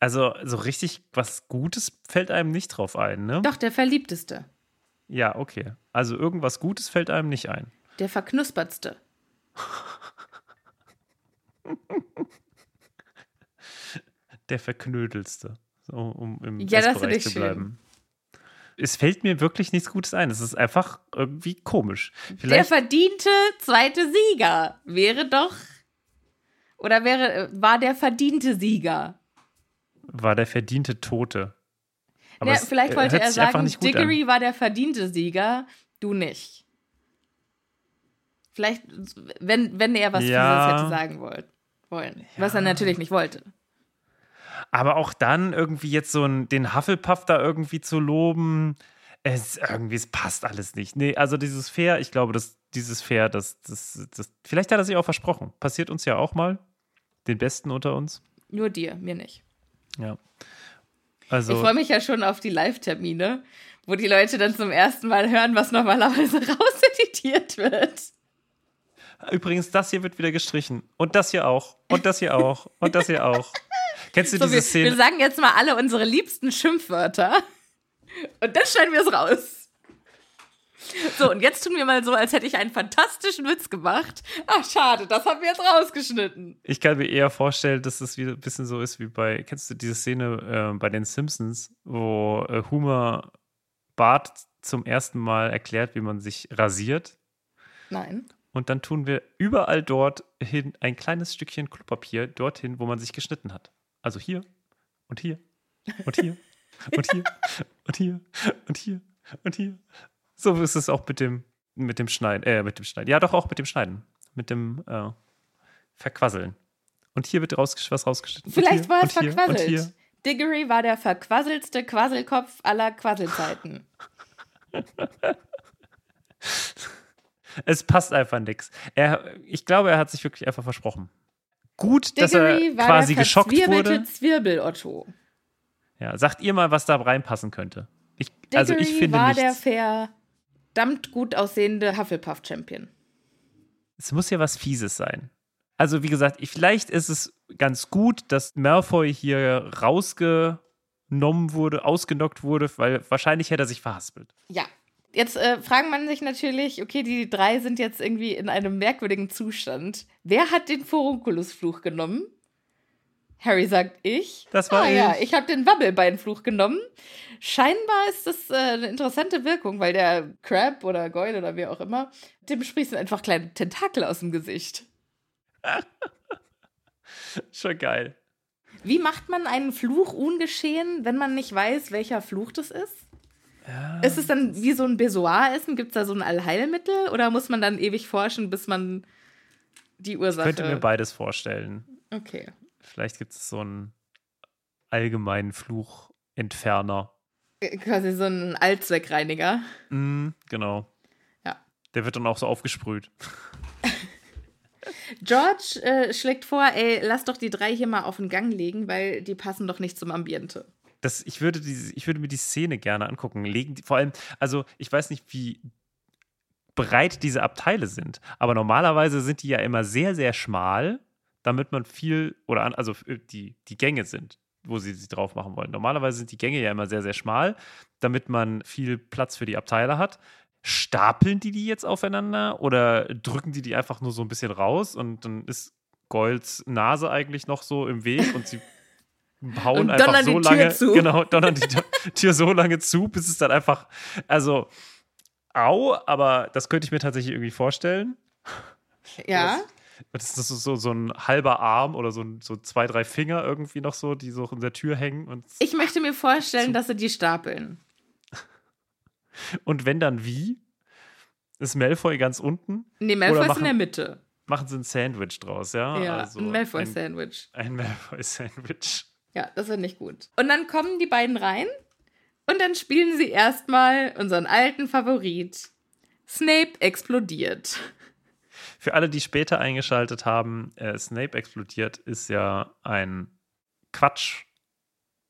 S2: Also, so richtig was Gutes fällt einem nicht drauf ein, ne?
S1: Doch, der verliebteste.
S2: Ja, okay. Also, irgendwas Gutes fällt einem nicht ein.
S1: Der verknuspertste. (laughs)
S2: Der verknödelste. So, um im
S1: Ja, das
S2: Essbereich zu
S1: schön.
S2: bleiben. Es fällt mir wirklich nichts Gutes ein. Es ist einfach irgendwie komisch.
S1: Der
S2: Vielleicht,
S1: verdiente zweite Sieger wäre doch. Oder wäre, war der verdiente Sieger.
S2: war der verdiente Tote. Aber
S1: Ja,
S2: es,
S1: vielleicht
S2: äh,
S1: wollte er sagen, Diggory
S2: an.
S1: war der verdiente Sieger, du nicht. Vielleicht, wenn, wenn er was
S2: Ja.
S1: Fieses hätte sagen wollen. Wollen. Was er natürlich nicht wollte.
S2: Aber auch dann irgendwie jetzt so ein, den Hufflepuff da irgendwie zu loben, es irgendwie, es passt alles nicht. Nee, also dieses Fair, ich glaube, dass dieses Fair, das, das, das, vielleicht hat er sich auch versprochen. Passiert uns ja auch mal. Den Besten unter uns.
S1: Nur dir, mir nicht.
S2: Ja.
S1: Ich
S2: Also,
S1: freue mich ja schon auf die Live-Termine, wo die Leute dann zum ersten Mal hören, was normalerweise (laughs) rauseditiert wird.
S2: Übrigens, das hier wird wieder gestrichen. Und das hier auch. Und das hier auch. Und das hier auch. Kennst du
S1: So,
S2: diese
S1: wir,
S2: Szene?
S1: wir sagen jetzt mal alle unsere liebsten Schimpfwörter und dann schneiden wir es raus. So, und jetzt tun wir mal so, als hätte ich einen fantastischen Witz gemacht. Ach, schade, das haben wir jetzt rausgeschnitten.
S2: Ich kann mir eher vorstellen, dass es wieder ein bisschen so ist wie bei, kennst du diese Szene äh, bei den Simpsons, wo äh, Homer Bart zum ersten Mal erklärt, wie man sich rasiert.
S1: Nein.
S2: Und dann tun wir überall dort hin ein kleines Stückchen Klopapier dorthin, wo man sich geschnitten hat. Also hier und hier und hier (laughs) und hier und hier und hier und hier. So ist es auch mit dem, mit dem Schneiden. Äh, mit dem Schneiden. Ja, doch auch mit dem Schneiden. Mit dem äh, Verquasseln. Und hier wird rausgesch was rausgeschnitten.
S1: Vielleicht
S2: hier
S1: war es verquasselt. Diggory war der verquasselste Quasselkopf aller Quasselzeiten. (laughs)
S2: Es passt einfach. Er, ich glaube, er hat sich wirklich einfach versprochen. Gut, dass er
S1: Diggory
S2: quasi
S1: der
S2: geschockt wurde.
S1: Zwirbel-Otto.
S2: Ja, sagt ihr mal, was da reinpassen könnte. Ich, also ich
S1: Diggory
S2: finde
S1: war der
S2: nichts.
S1: verdammt gut aussehende Hufflepuff-Champion.
S2: Es muss ja was Fieses sein. Also wie gesagt, ich, vielleicht ist es ganz gut, dass Malfoy hier rausgenommen wurde, ausgenockt wurde, weil wahrscheinlich hätte er sich verhaspelt.
S1: Ja. Jetzt äh, fragt man sich natürlich, okay, die drei sind jetzt irgendwie in einem merkwürdigen Zustand. Wer hat den Furunculus-Fluch genommen? Harry sagt ich.
S2: Das war
S1: ah, ja,
S2: ich.
S1: ich habe den Wabblebeinfluch genommen. Scheinbar ist das äh, eine interessante Wirkung, weil der Crab oder Goyle oder wer auch immer, dem sprießen einfach kleine Tentakel aus dem Gesicht. (laughs)
S2: Schon geil.
S1: Wie macht man einen Fluch ungeschehen, wenn man nicht weiß, welcher Fluch das ist? Ist es dann wie so ein Besoar-Essen? Gibt es da so ein Allheilmittel? Oder muss man dann ewig forschen, bis man die Ursache...
S2: Könnte mir beides vorstellen.
S1: okay.
S2: Vielleicht gibt es so einen allgemeinen Fluchentferner.
S1: Äh, Quasi so ein Allzweckreiniger.
S2: Mm, genau.
S1: Ja.
S2: Der wird dann auch so aufgesprüht. (laughs)
S1: George äh, schlägt vor, ey, lass doch die drei hier mal auf den Gang legen, weil die passen doch nicht zum Ambiente.
S2: Das, ich, würde die, ich würde mir die Szene gerne angucken. Legen die, vor allem, also ich weiß nicht, wie breit diese Abteile sind, aber normalerweise sind die ja immer sehr, sehr schmal, damit man viel, oder an, also äh, die, die Gänge sind, wo sie sie drauf machen wollen. Normalerweise sind die Gänge ja immer sehr, sehr schmal, damit man viel Platz für die Abteile hat. Stapeln die die jetzt aufeinander oder drücken die die einfach nur so ein bisschen raus und dann ist Goyles Nase eigentlich noch so im Weg und sie (laughs) hauen einfach so
S1: die Tür
S2: lange,
S1: zu.
S2: genau, donnern die (laughs) Tür- so lange zu, bis es dann einfach, also, au, aber das könnte ich mir tatsächlich irgendwie vorstellen.
S1: Ja.
S2: Das ist so, so, so ein halber Arm oder so, so zwei, drei Finger irgendwie noch so, die so in der Tür hängen. Und,
S1: Ich möchte mir vorstellen, dass sie die stapeln.
S2: und wenn dann wie? Ist Malfoy ganz unten?
S1: Nee, Malfoy
S2: Oder
S1: ist in der Mitte.
S2: Machen sie ein Sandwich draus, ja?
S1: Ja,
S2: also
S1: ein Malfoy
S2: ein,
S1: Sandwich.
S2: ein Malfoy-Sandwich.
S1: Ja, das finde ich gut. Und dann kommen die beiden rein und dann spielen sie erstmal unseren alten Favorit. Snape explodiert.
S2: Für alle, die später eingeschaltet haben, äh, Snape explodiert ist ja ein Quatsch,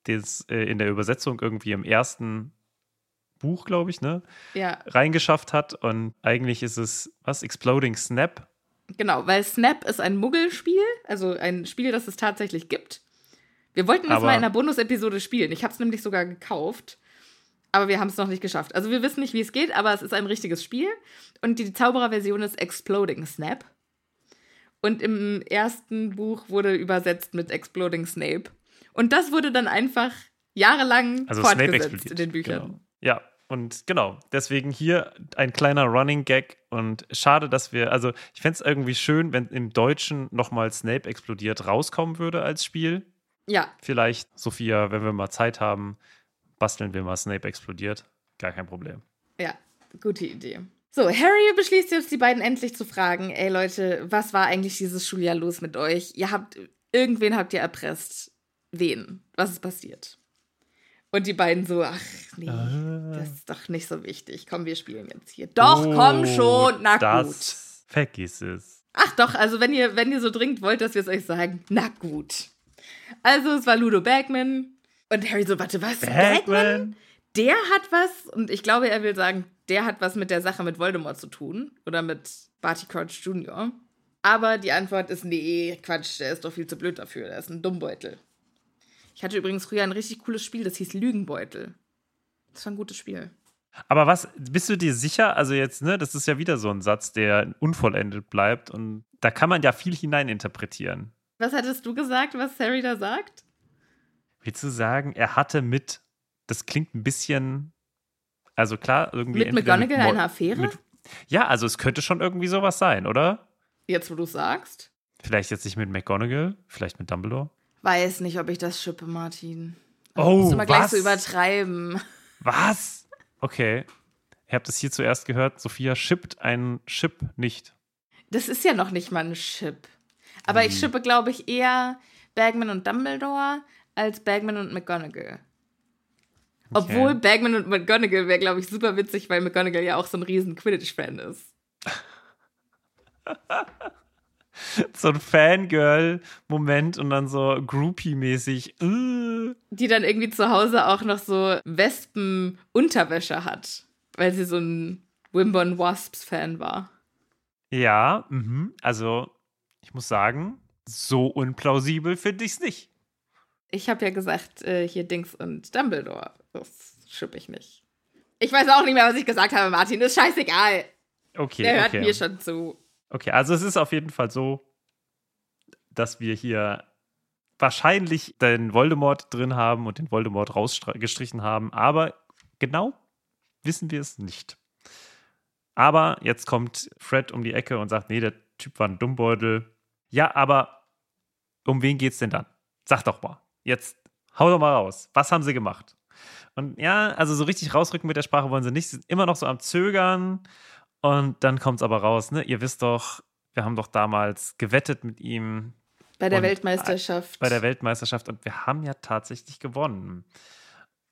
S2: den es äh, in der Übersetzung irgendwie im ersten Buch, glaube ich, ne,
S1: Ja,
S2: reingeschafft hat. Und eigentlich ist es, was, Exploding Snap?
S1: genau, weil Snap ist ein Muggelspiel, also ein Spiel, das es tatsächlich gibt. Wir wollten das
S2: Aber-
S1: mal in einer Bonus-Episode spielen. Ich habe es nämlich sogar gekauft, aber wir haben es noch nicht geschafft. Also wir wissen nicht, wie es geht, aber es ist ein richtiges Spiel. Und die Zauberer-Version ist Exploding Snap. Und im ersten Buch wurde übersetzt mit Exploding Snape. Und das wurde dann einfach jahrelang
S2: Also
S1: fortgesetzt in den Büchern.
S2: Genau. Ja, und genau, deswegen hier ein kleiner Running Gag und schade, dass wir, also ich fände es irgendwie schön, wenn im Deutschen nochmal Snape explodiert rauskommen würde als Spiel.
S1: Ja,
S2: Vielleicht, Sophia, wenn wir mal Zeit haben, basteln wir mal Snape explodiert. Gar kein Problem.
S1: Ja, gute Idee. So, Harry beschließt jetzt, die beiden endlich zu fragen: Ey Leute, was war eigentlich dieses Schuljahr los mit euch? Ihr habt, irgendwen habt ihr erpresst. Wen? Was ist passiert? Und die beiden so: Ach, nee, das ist doch nicht so wichtig. Komm, wir spielen jetzt hier. Doch, komm schon, na gut.
S2: Oh, das Vergiss es.
S1: Ach doch, also wenn ihr, wenn ihr so dringend wollt, dass wir es euch sagen, na gut. Also es war Ludo Bagman und Harry so, warte, was?
S2: Bagman?
S1: Der hat was, und ich glaube, er will sagen, der hat was mit der Sache mit Voldemort zu tun oder mit Barty Crouch Jr. Aber die Antwort ist, nee, Quatsch, der ist doch viel zu blöd dafür, der ist ein Dummbeutel. Ich hatte übrigens früher ein richtig cooles Spiel, das hieß Lügenbeutel. Das war ein gutes Spiel.
S2: Aber was, bist du dir sicher? Also jetzt, ne, das ist ja wieder so ein Satz, der unvollendet bleibt und da kann man ja viel hineininterpretieren.
S1: Was hattest du gesagt, was Harry da sagt?
S2: Willst du sagen, er hatte mit, das klingt ein bisschen, also klar, irgendwie.
S1: Mit McGonagall
S2: Mo-
S1: eine Affäre?
S2: Mit, ja, also es könnte schon irgendwie sowas sein, oder?
S1: Jetzt, wo du sagst.
S2: Vielleicht jetzt nicht mit McGonagall, vielleicht mit Dumbledore.
S1: Weiß nicht, ob ich das schippe, Martin.
S2: Oh,
S1: Muss immer gleich
S2: was?
S1: so übertreiben.
S2: Was? Okay. Ihr habt es hier zuerst gehört, Sophia schippt einen Chip nicht.
S1: Das ist ja noch nicht mal ein Chip. Aber ich schippe, glaube ich, eher Bagman und Dumbledore als Bagman und McGonagall. Obwohl Bagman und McGonagall wäre, glaube ich, super witzig, weil McGonagall ja auch so ein riesen Quidditch-Fan ist. (laughs)
S2: So ein Fangirl-Moment und dann so Groupie-mäßig. Äh.
S1: Die dann irgendwie zu Hause auch noch so Wespen-Unterwäsche hat, weil sie so ein Wimbledon Wasps-Fan war.
S2: Ja, mhm. also ich muss sagen, so unplausibel finde ich es nicht.
S1: Ich habe ja gesagt, äh, hier Dings und Dumbledore. Das schippe ich nicht. Ich weiß auch nicht mehr, was ich gesagt habe, Martin. Ist scheißegal.
S2: Okay,
S1: Der hört
S2: okay.
S1: mir schon zu.
S2: Okay, also es ist auf jeden Fall so, dass wir hier wahrscheinlich den Voldemort drin haben und den Voldemort rausgestrichen haben, aber genau wissen wir es nicht. Aber jetzt kommt Fred um die Ecke und sagt, nee, der Typ war ein Dummbeutel. Ja, aber um wen geht's denn dann? Sag doch mal. Jetzt hau doch mal raus. Was haben sie gemacht? Und ja, also so richtig rausrücken mit der Sprache wollen sie nicht. Sie sind immer noch so am Zögern. Und dann kommt es aber raus, ne? Ihr wisst doch, wir haben doch damals gewettet mit ihm
S1: Bei der Weltmeisterschaft.
S2: bei der Weltmeisterschaft und wir haben ja tatsächlich gewonnen.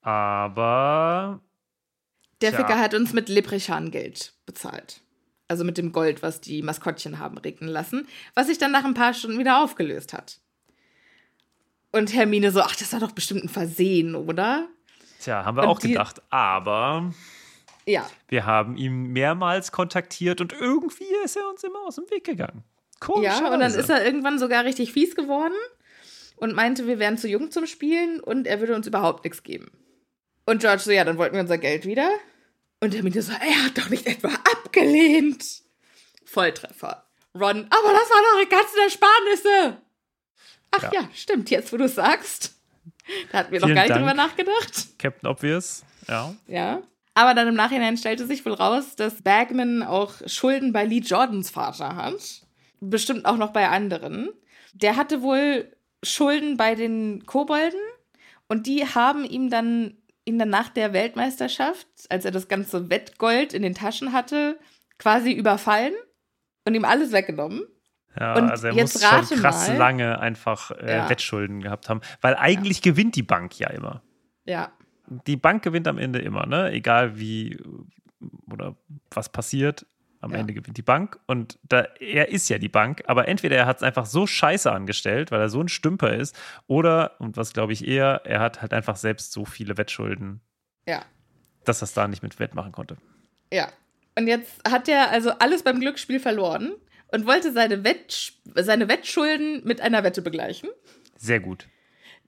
S2: Aber
S1: der. Ficker hat uns mit Leprechaun-Geld bezahlt. Also mit dem Gold, was die Maskottchen haben regnen lassen, was sich dann nach ein paar Stunden wieder aufgelöst hat. Und Hermine so, ach, das war doch bestimmt ein Versehen, oder?
S2: tja, haben wir
S1: Und
S2: auch
S1: die-
S2: gedacht. Aber
S1: Ja.
S2: wir haben ihn mehrmals kontaktiert und irgendwie ist er uns immer aus dem Weg gegangen. Komisch.
S1: Ja, und dann ist er irgendwann sogar richtig fies geworden und meinte, wir wären zu jung zum Spielen und er würde uns überhaupt nichts geben. Und George so, ja, dann wollten wir unser Geld wieder. Und Hermine so, er hat doch nicht etwa abgelehnt. Volltreffer. Ron, aber das waren eure ganzen Ersparnisse. Ach
S2: Ja.
S1: ja, stimmt, jetzt wo du sagst. Da hatten wir noch gar nicht
S2: Dank.
S1: drüber nachgedacht.
S2: Captain Obvious. Ja.
S1: Ja. Aber dann im Nachhinein stellte sich wohl raus, dass Bagman auch Schulden bei Lee Jordans Vater hat. Bestimmt auch noch bei anderen. Der hatte wohl Schulden bei den Kobolden und die haben ihm dann, ihn dann nach der Weltmeisterschaft, als er das ganze Wettgold in den Taschen hatte, quasi überfallen und ihm alles weggenommen.
S2: Ja,
S1: Und
S2: also er muss schon krass
S1: mal.
S2: lange einfach äh,
S1: Ja.
S2: Wettschulden gehabt haben. Weil eigentlich gewinnt die Bank ja immer.
S1: Ja.
S2: Die Bank gewinnt am Ende immer, ne? Egal wie oder was passiert. Am
S1: Ja.
S2: Ende gewinnt die Bank. Und da, er ist ja die Bank, aber entweder er hat es einfach so scheiße angestellt, weil er so ein Stümper ist, oder, und was glaube ich eher, er hat halt einfach selbst so viele Wettschulden,
S1: Ja.
S2: dass er es da nicht mit wettmachen konnte.
S1: Ja. Und jetzt hat er also alles beim Glücksspiel verloren und wollte seine, Wett seine Wettschulden mit einer Wette begleichen.
S2: Sehr gut.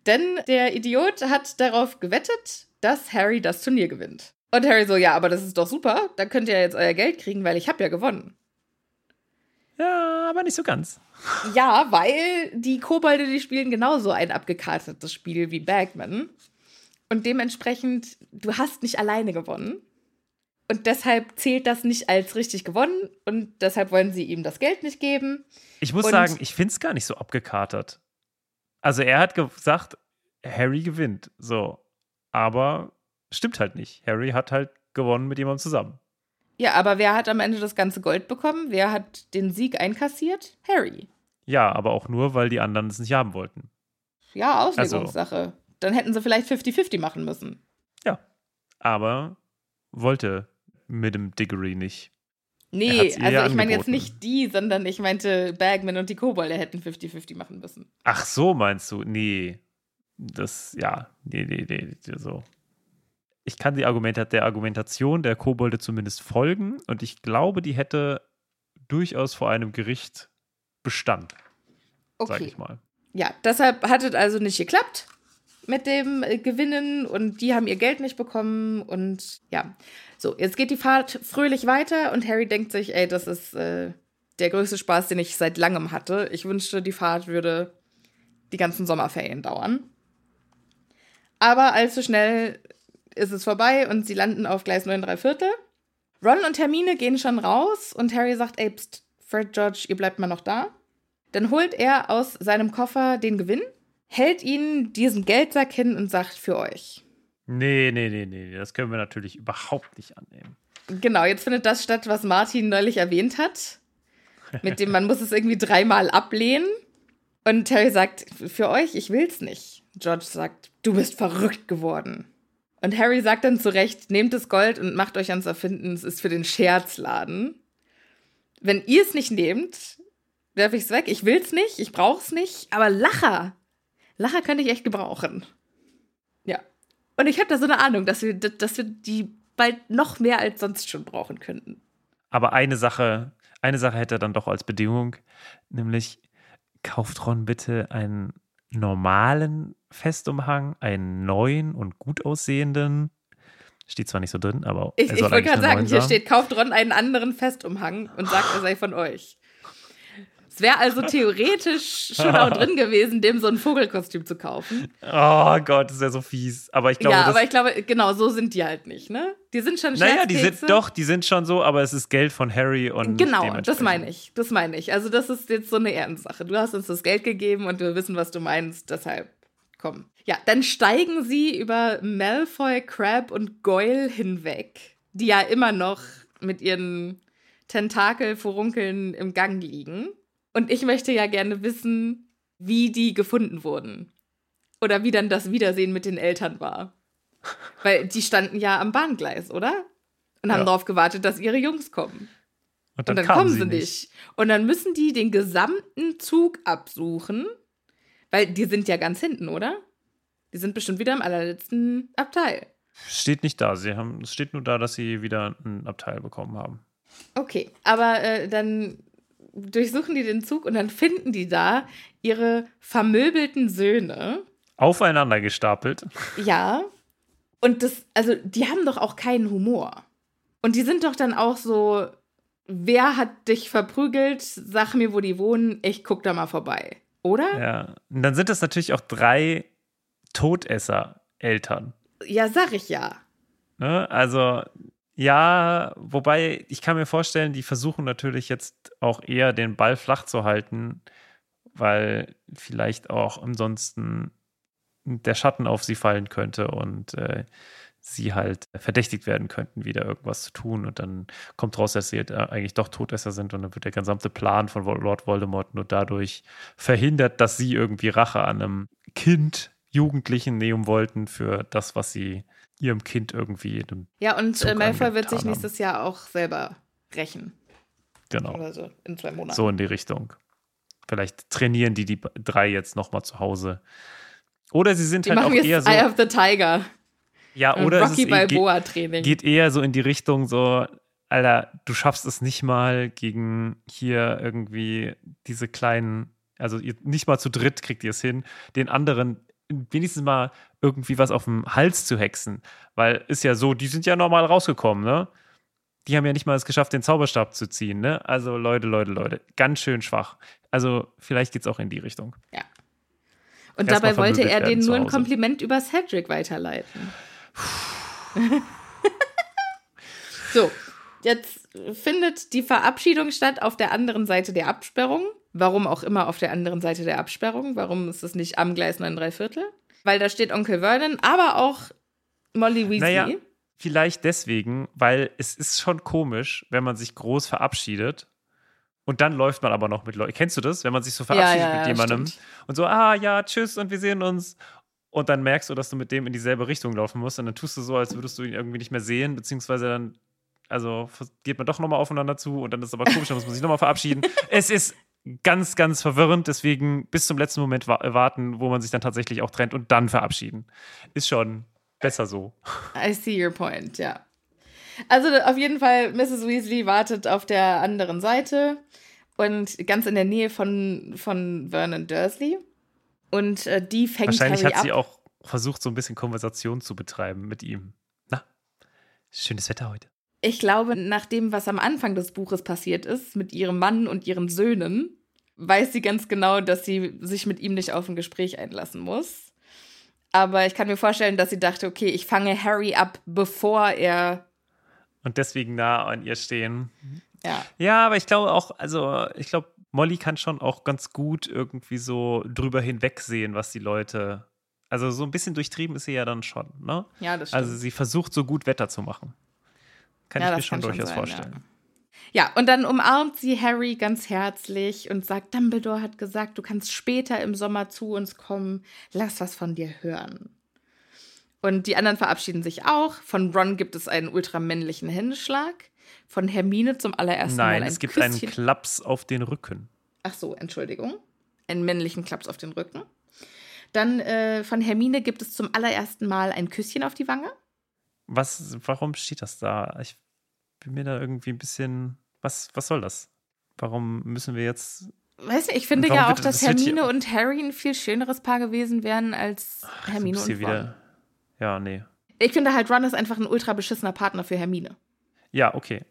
S1: Denn der Idiot hat darauf gewettet, dass Harry das Turnier gewinnt. Und Harry so, ja, aber das ist doch super, dann könnt ihr jetzt euer Geld kriegen, weil ich habe ja gewonnen.
S2: Ja, aber nicht so ganz.
S1: Ja, weil die Kobolde, die spielen genauso ein abgekartetes Spiel wie Bagman. Und dementsprechend, du hast nicht alleine gewonnen. Und deshalb zählt das nicht als richtig gewonnen. Und deshalb wollen sie ihm das Geld nicht geben.
S2: Ich muss
S1: Und-
S2: sagen, ich finde es gar nicht so abgekatert. Also er hat gesagt, Harry gewinnt. So. Aber stimmt halt nicht. Harry hat halt gewonnen mit jemandem zusammen.
S1: Ja, aber wer hat am Ende das ganze Gold bekommen? Wer hat den Sieg einkassiert? Harry.
S2: Ja, aber auch nur, weil die anderen es nicht haben wollten.
S1: Ja, Auslegungssache. Dann hätten sie vielleicht 50-50 machen müssen.
S2: Ja. Aber wollte mit dem Diggory nicht.
S1: Nee, also ich meine jetzt nicht die, sondern ich meinte Bagman und die Kobolde hätten 50-50 machen müssen.
S2: Ach so, meinst du? Nee. Das, ja, nee, nee, nee, so. Ich kann die Argumente, der Argumentation der Kobolde zumindest folgen und ich glaube, die hätte durchaus vor einem Gericht Bestand, sag
S1: Okay.
S2: ich mal.
S1: Ja, deshalb hat es also nicht geklappt mit dem äh, Gewinnen und die haben ihr Geld nicht bekommen und ja. So, jetzt geht die Fahrt fröhlich weiter und Harry denkt sich, ey, das ist äh, der größte Spaß, den ich seit langem hatte. Ich wünschte, die Fahrt würde die ganzen Sommerferien dauern. Aber allzu schnell ist es vorbei und sie landen auf Gleis 9 3 Viertel. Ron und Hermine gehen schon raus und Harry sagt, ey, pst, Fred, George, ihr bleibt mal noch da. Dann holt er aus seinem Koffer den Gewinn, hält ihnen diesen Geldsack hin und sagt, für euch.
S2: Nee, nee, nee, nee, das können wir natürlich überhaupt nicht annehmen.
S1: Genau, jetzt findet das statt, was Martin neulich erwähnt hat. Mit dem man muss es irgendwie dreimal ablehnen. Und Harry sagt, für euch, ich will's nicht. George sagt, du bist verrückt geworden. Und Harry sagt dann zu Recht, nehmt das Gold und macht euch ans Erfinden, es ist für den Scherzladen. Wenn ihr es nicht nehmt, werfe ich es weg. Ich will's nicht, ich brauch's nicht, aber Lacher. Lacher könnte ich echt gebrauchen. Ja. Und ich habe da so eine Ahnung, dass wir, dass wir die bald noch mehr als sonst schon brauchen könnten.
S2: Aber eine Sache, eine Sache hätte er dann doch als Bedingung, nämlich kauft Ron bitte einen normalen Festumhang, einen neuen und gut aussehenden. Steht zwar nicht so drin, aber
S1: Ich, ich wollte gerade sagen, hier steht, kauft Ron einen anderen Festumhang und sagt, er sei von euch. Es wäre also theoretisch schon auch drin gewesen, dem so ein Vogelkostüm zu kaufen.
S2: Oh Gott, das ist ja so fies. Aber ich glaube,
S1: ja, aber ich glaube, genau, so sind die halt nicht, ne? Die sind schon
S2: naja, die sind doch, die sind schon so, aber es ist Geld von Harry und
S1: Genau, das meine ich. Das meine ich. Also, das ist jetzt so eine Ehrensache. Du hast uns das Geld gegeben und wir wissen, was du meinst, deshalb komm. Ja, dann steigen sie über Malfoy, Crab und Goyle hinweg, die ja immer noch mit ihren Tentakelfurunkeln im Gang liegen. Und ich möchte ja gerne wissen, wie die gefunden wurden. Oder wie dann das Wiedersehen mit den Eltern war. Weil die standen ja am Bahngleis, oder? Und haben
S2: Ja.
S1: darauf gewartet, dass ihre Jungs kommen.
S2: Und
S1: Und dann kommen sie nicht. Und dann müssen die den gesamten Zug absuchen, weil die sind ja ganz hinten, oder? Die sind bestimmt wieder im allerletzten Abteil.
S2: Steht nicht da. Sie haben, es steht nur da, dass sie wieder ein Abteil bekommen haben.
S1: Okay, aber äh, dann durchsuchen die den Zug und dann finden die da ihre vermöbelten Söhne.
S2: Aufeinander gestapelt.
S1: Ja. Und das, also, die haben doch auch keinen Humor. Und die sind doch dann auch so, wer hat dich verprügelt? Sag mir, wo die wohnen. Ich guck da mal vorbei. Oder?
S2: Ja. Und dann sind das natürlich auch drei Todesser-Eltern.
S1: Ja, sag ich ja.
S2: Ne? Also, ja, wobei ich kann mir vorstellen, die versuchen natürlich jetzt auch eher den Ball flach zu halten, weil vielleicht auch ansonsten der Schatten auf sie fallen könnte und äh, sie halt verdächtigt werden könnten, wieder irgendwas zu tun. Und dann kommt raus, dass sie halt eigentlich doch Todesser sind und dann wird der gesamte Plan von Lord Voldemort nur dadurch verhindert, dass sie irgendwie Rache an einem Kind, Jugendlichen nehmen wollten für das, was sie ihrem Kind irgendwie
S1: Ja, und
S2: Zug
S1: äh, Malfoy wird sich
S2: angetan
S1: nächstes Jahr auch selber rächen.
S2: Genau.
S1: Oder so, in zwei Monaten.
S2: So in die Richtung. Vielleicht trainieren die die drei jetzt nochmal zu Hause. Oder sie sind
S1: Die
S2: halt auch eher so.
S1: Eye of the Tiger.
S2: Ja, oder es
S1: Rocky
S2: ist, eh- geht, eher so in die Richtung so, Alter, du schaffst es nicht mal gegen hier irgendwie diese kleinen, also ihr, nicht mal zu dritt kriegt ihr es hin, den anderen wenigstens mal irgendwie was auf dem Hals zu hexen. Weil ist ja so, die sind ja normal rausgekommen, ne? Die haben ja nicht mal es geschafft, den Zauberstab zu ziehen, ne? Also Leute, Leute, Leute, ganz schön schwach. Also vielleicht geht es auch in die Richtung.
S1: Ja. Und
S2: Erst
S1: dabei wollte er denen nur ein. Kompliment über Cedric weiterleiten. So, jetzt findet die Verabschiedung statt auf der anderen Seite der Absperrung. Warum auch immer auf der anderen Seite der Absperrung. Warum ist es nicht am Gleis 9 Viertel? Weil da steht Onkel Vernon, aber auch Molly Weasley.
S2: Naja, vielleicht deswegen, weil es ist schon komisch, wenn man sich groß verabschiedet und dann läuft man aber noch mit Leuten. Kennst du das, wenn man sich so verabschiedet
S1: ja, ja,
S2: mit jemandem
S1: stimmt.
S2: und so, ah ja, tschüss und wir sehen uns. Und dann merkst du, dass du mit dem in dieselbe Richtung laufen musst und dann tust du so, als würdest du ihn irgendwie nicht mehr sehen, beziehungsweise dann, also geht man doch nochmal aufeinander zu und dann ist es aber komisch, dann muss man sich nochmal verabschieden. (laughs) es ist ganz, ganz verwirrend, deswegen bis zum letzten Moment wa warten, wo man sich dann tatsächlich auch trennt und dann verabschieden. Ist schon besser so.
S1: I see your point, ja. Also auf jeden Fall, Mrs. Weasley wartet auf der anderen Seite und ganz in der Nähe von, von Vernon Dursley. Und äh, die fängt
S2: Wahrscheinlich
S1: Harry
S2: hat sie
S1: ab.
S2: auch versucht, so ein bisschen Konversation zu betreiben mit ihm. Na, schönes Wetter heute.
S1: Ich glaube, nach dem, was am Anfang des Buches passiert ist, mit ihrem Mann und ihren Söhnen, weiß sie ganz genau, dass sie sich mit ihm nicht auf ein Gespräch einlassen muss. Aber ich kann mir vorstellen, dass sie dachte, okay, ich fange Harry ab, bevor er.
S2: Und deswegen nah an ihr stehen.
S1: Ja.
S2: Ja, aber ich glaube auch, also ich glaube, Molly kann schon auch ganz gut irgendwie so drüber hinwegsehen, was die Leute. Also so ein bisschen durchtrieben ist sie ja dann schon, ne?
S1: Ja, das stimmt.
S2: Also sie versucht so gut Wetter zu machen. Kann
S1: Ja,
S2: ich mir schon durchaus
S1: sein,
S2: vorstellen.
S1: Ja, und dann umarmt sie Harry ganz herzlich und sagt, Dumbledore hat gesagt, du kannst später im Sommer zu uns kommen, lass was von dir hören. Und die anderen verabschieden sich auch. Von Ron gibt es einen ultramännlichen Händeschlag. Von Hermine zum allerersten Mal
S2: Nein,
S1: ein
S2: es gibt
S1: Küsschen.
S2: einen Klaps auf den Rücken.
S1: Ach so, Entschuldigung. Einen männlichen Klaps auf den Rücken. Dann äh, von Hermine gibt es zum allerersten Mal ein Küsschen auf die Wange.
S2: Was, warum steht das da? Ich bin mir da irgendwie ein bisschen. Was, was soll das? Warum müssen wir jetzt.
S1: Weißt du, ich finde ja auch, dass
S2: das
S1: Hermine und Harry ein viel schöneres Paar gewesen wären als
S2: du
S1: Hermine und Ron.
S2: wieder. Ja, nee.
S1: Ich finde halt, Ron ist einfach ein ultra beschissener Partner für Hermine.
S2: Ja, okay.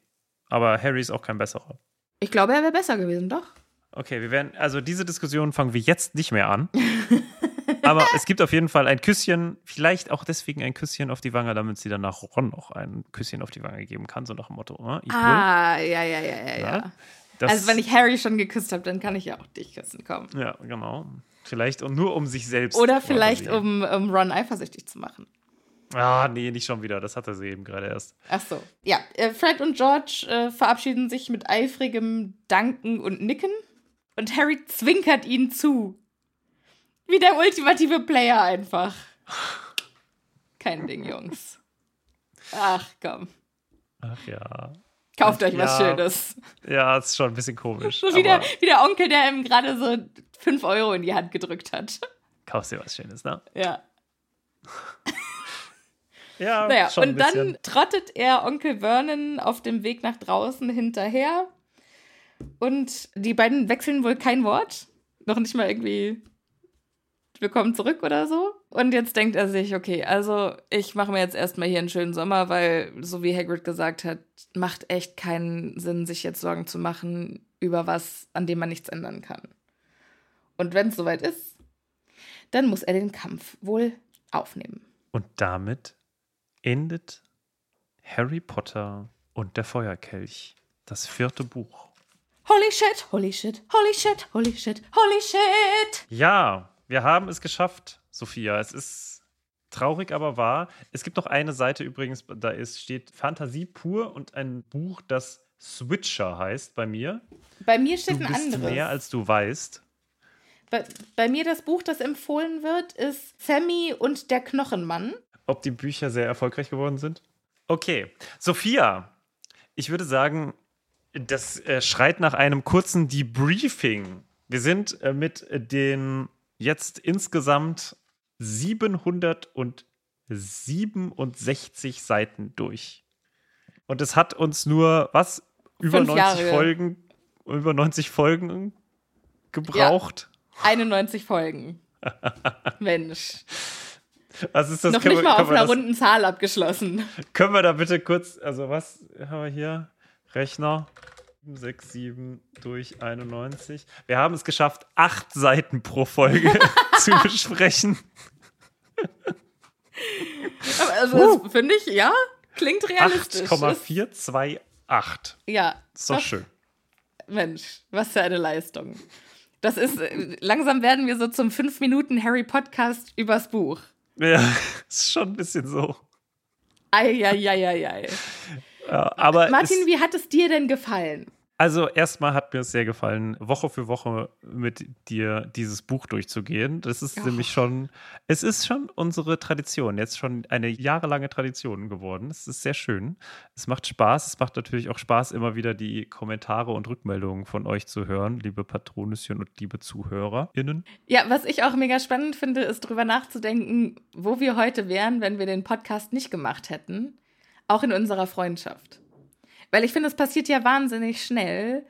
S2: Aber Harry ist auch kein besserer.
S1: Ich glaube, er wäre besser gewesen, doch.
S2: Okay, wir werden, also diese Diskussion fangen wir jetzt nicht mehr an. (laughs) Aber es gibt auf jeden Fall ein Küsschen, vielleicht auch deswegen ein Küsschen auf die Wange, damit sie dann nach Ron noch ein Küsschen auf die Wange geben kann, so nach dem Motto, equal.
S1: Ah, ja, ja, ja, ja, ja.
S2: Das,
S1: Also, wenn ich Harry schon geküsst habe, dann kann ich ja auch dich küssen, komm.
S2: Ja, genau. Vielleicht und nur um sich selbst.
S1: Oder vielleicht, um, um Ron eifersüchtig zu machen.
S2: Ah, nee, nicht schon wieder. Das hatte sie eben gerade erst.
S1: Ach so. Ja, äh, Fred und George äh, verabschieden sich mit eifrigem Danken und Nicken. Und Harry zwinkert ihnen zu. Wie der ultimative Player einfach. Kein Ding, Jungs. Ach komm.
S2: Ach ja.
S1: Kauft euch was
S2: Ja.
S1: Schönes.
S2: Ja, ist schon ein bisschen komisch.
S1: So wie der, wie der Onkel, der ihm gerade so 5 Euro in die Hand gedrückt hat.
S2: kaufst dir was Schönes, ne?
S1: Ja. (laughs)
S2: Ja,
S1: Naja,
S2: schon
S1: und dann
S2: bisschen.
S1: trottet er Onkel Vernon auf dem Weg nach draußen hinterher. Und die beiden wechseln wohl kein Wort. Noch nicht mal irgendwie willkommen zurück oder so. Und jetzt denkt er sich, okay, also ich mache mir jetzt erstmal hier einen schönen Sommer, weil, so wie Hagrid gesagt hat, macht echt keinen Sinn, sich jetzt Sorgen zu machen über was, an dem man nichts ändern kann. Und wenn es soweit ist, dann muss er den Kampf wohl aufnehmen.
S2: Und damit endet Harry Potter und der Feuerkelch, das vierte Buch.
S1: Holy shit, holy shit, holy shit, holy shit, holy shit.
S2: Ja, wir haben es geschafft, Sophia. Es ist traurig, aber wahr. Es gibt noch eine Seite übrigens, da ist, steht Fantasie pur und ein Buch, das Switcher heißt bei mir.
S1: Bei mir steht
S2: Du
S1: ein
S2: bist
S1: anderes.
S2: mehr, als du weißt.
S1: Bei, bei mir das Buch, das empfohlen wird, ist Sammy und der Knochenmann.
S2: Ob die Bücher sehr erfolgreich geworden sind? Okay. Sophia, ich würde sagen, das äh, schreit nach einem kurzen Debriefing. Wir sind äh, mit den jetzt insgesamt 767 Seiten durch. Und es hat uns nur, was, über
S1: Fünf
S2: 90
S1: Jahre.
S2: Folgen, über 90 Folgen gebraucht?
S1: 91 Folgen. (laughs) Mensch.
S2: Was ist das?
S1: Noch
S2: Können
S1: nicht
S2: wir-
S1: mal auf einer
S2: das-
S1: runden Zahl abgeschlossen.
S2: Können wir da bitte kurz, also was haben wir hier? Rechner. 6, 7 durch 91. Wir haben es geschafft, acht Seiten pro Folge (laughs) zu besprechen.
S1: Aber also, das finde ich, ja, klingt realistisch.
S2: 8,428.
S1: Ja.
S2: Ist doch
S1: das-
S2: schön.
S1: Mensch, was für eine Leistung. Das ist, äh, langsam werden wir so zum 5-Minuten-Harry-Podcast übers Buch.
S2: Ja, (laughs) ist schon ein bisschen so.
S1: Eieieiei.
S2: Ja, aber
S1: Martin, wie hat es dir denn gefallen?
S2: Also erstmal hat mir es sehr gefallen, Woche für Woche mit dir dieses Buch durchzugehen. Das ist
S1: Oh.
S2: nämlich schon, es ist schon unsere Tradition, jetzt schon eine jahrelange Tradition geworden. Es ist sehr schön. Es macht Spaß. Es macht natürlich auch Spaß, immer wieder die Kommentare und Rückmeldungen von euch zu hören, liebe Patronüschen und liebe ZuhörerInnen.
S1: Ja, was ich auch mega spannend finde, ist drüber nachzudenken, wo wir heute wären, wenn wir den Podcast nicht gemacht hätten. Auch in unserer Freundschaft. Weil ich finde, es passiert ja wahnsinnig schnell,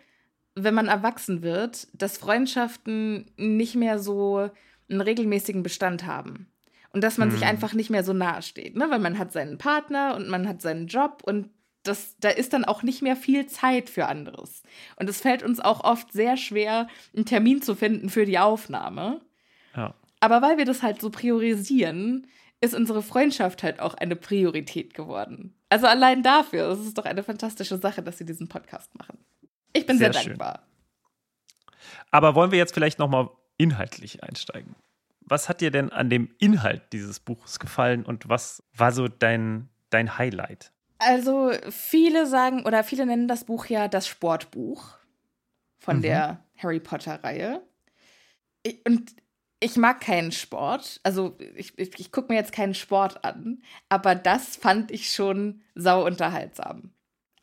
S1: wenn man erwachsen wird, dass Freundschaften nicht mehr so einen regelmäßigen Bestand haben. Und dass man sich einfach nicht mehr so nahe steht, ne? Weil man hat seinen Partner und man hat seinen Job und das, da ist dann auch nicht mehr viel Zeit für anderes. Und es fällt uns auch oft sehr schwer, einen Termin zu finden für die Aufnahme.
S2: Ja.
S1: Aber weil wir das halt so priorisieren, ist unsere Freundschaft halt auch eine Priorität geworden. Also allein dafür, es ist doch eine fantastische Sache, dass sie diesen Podcast machen. Ich bin sehr,
S2: Sehr schön.
S1: dankbar.
S2: Aber wollen wir jetzt vielleicht nochmal inhaltlich einsteigen? Was hat dir denn an dem Inhalt dieses Buches gefallen und was war so dein, dein Highlight?
S1: Also viele sagen oder viele nennen das Buch ja das Sportbuch von
S2: Mhm.
S1: der Harry Potter-Reihe. Ich- Und ich mag keinen Sport. Also ich, ich, ich gucke mir jetzt keinen Sport an, aber das fand ich schon sau unterhaltsam.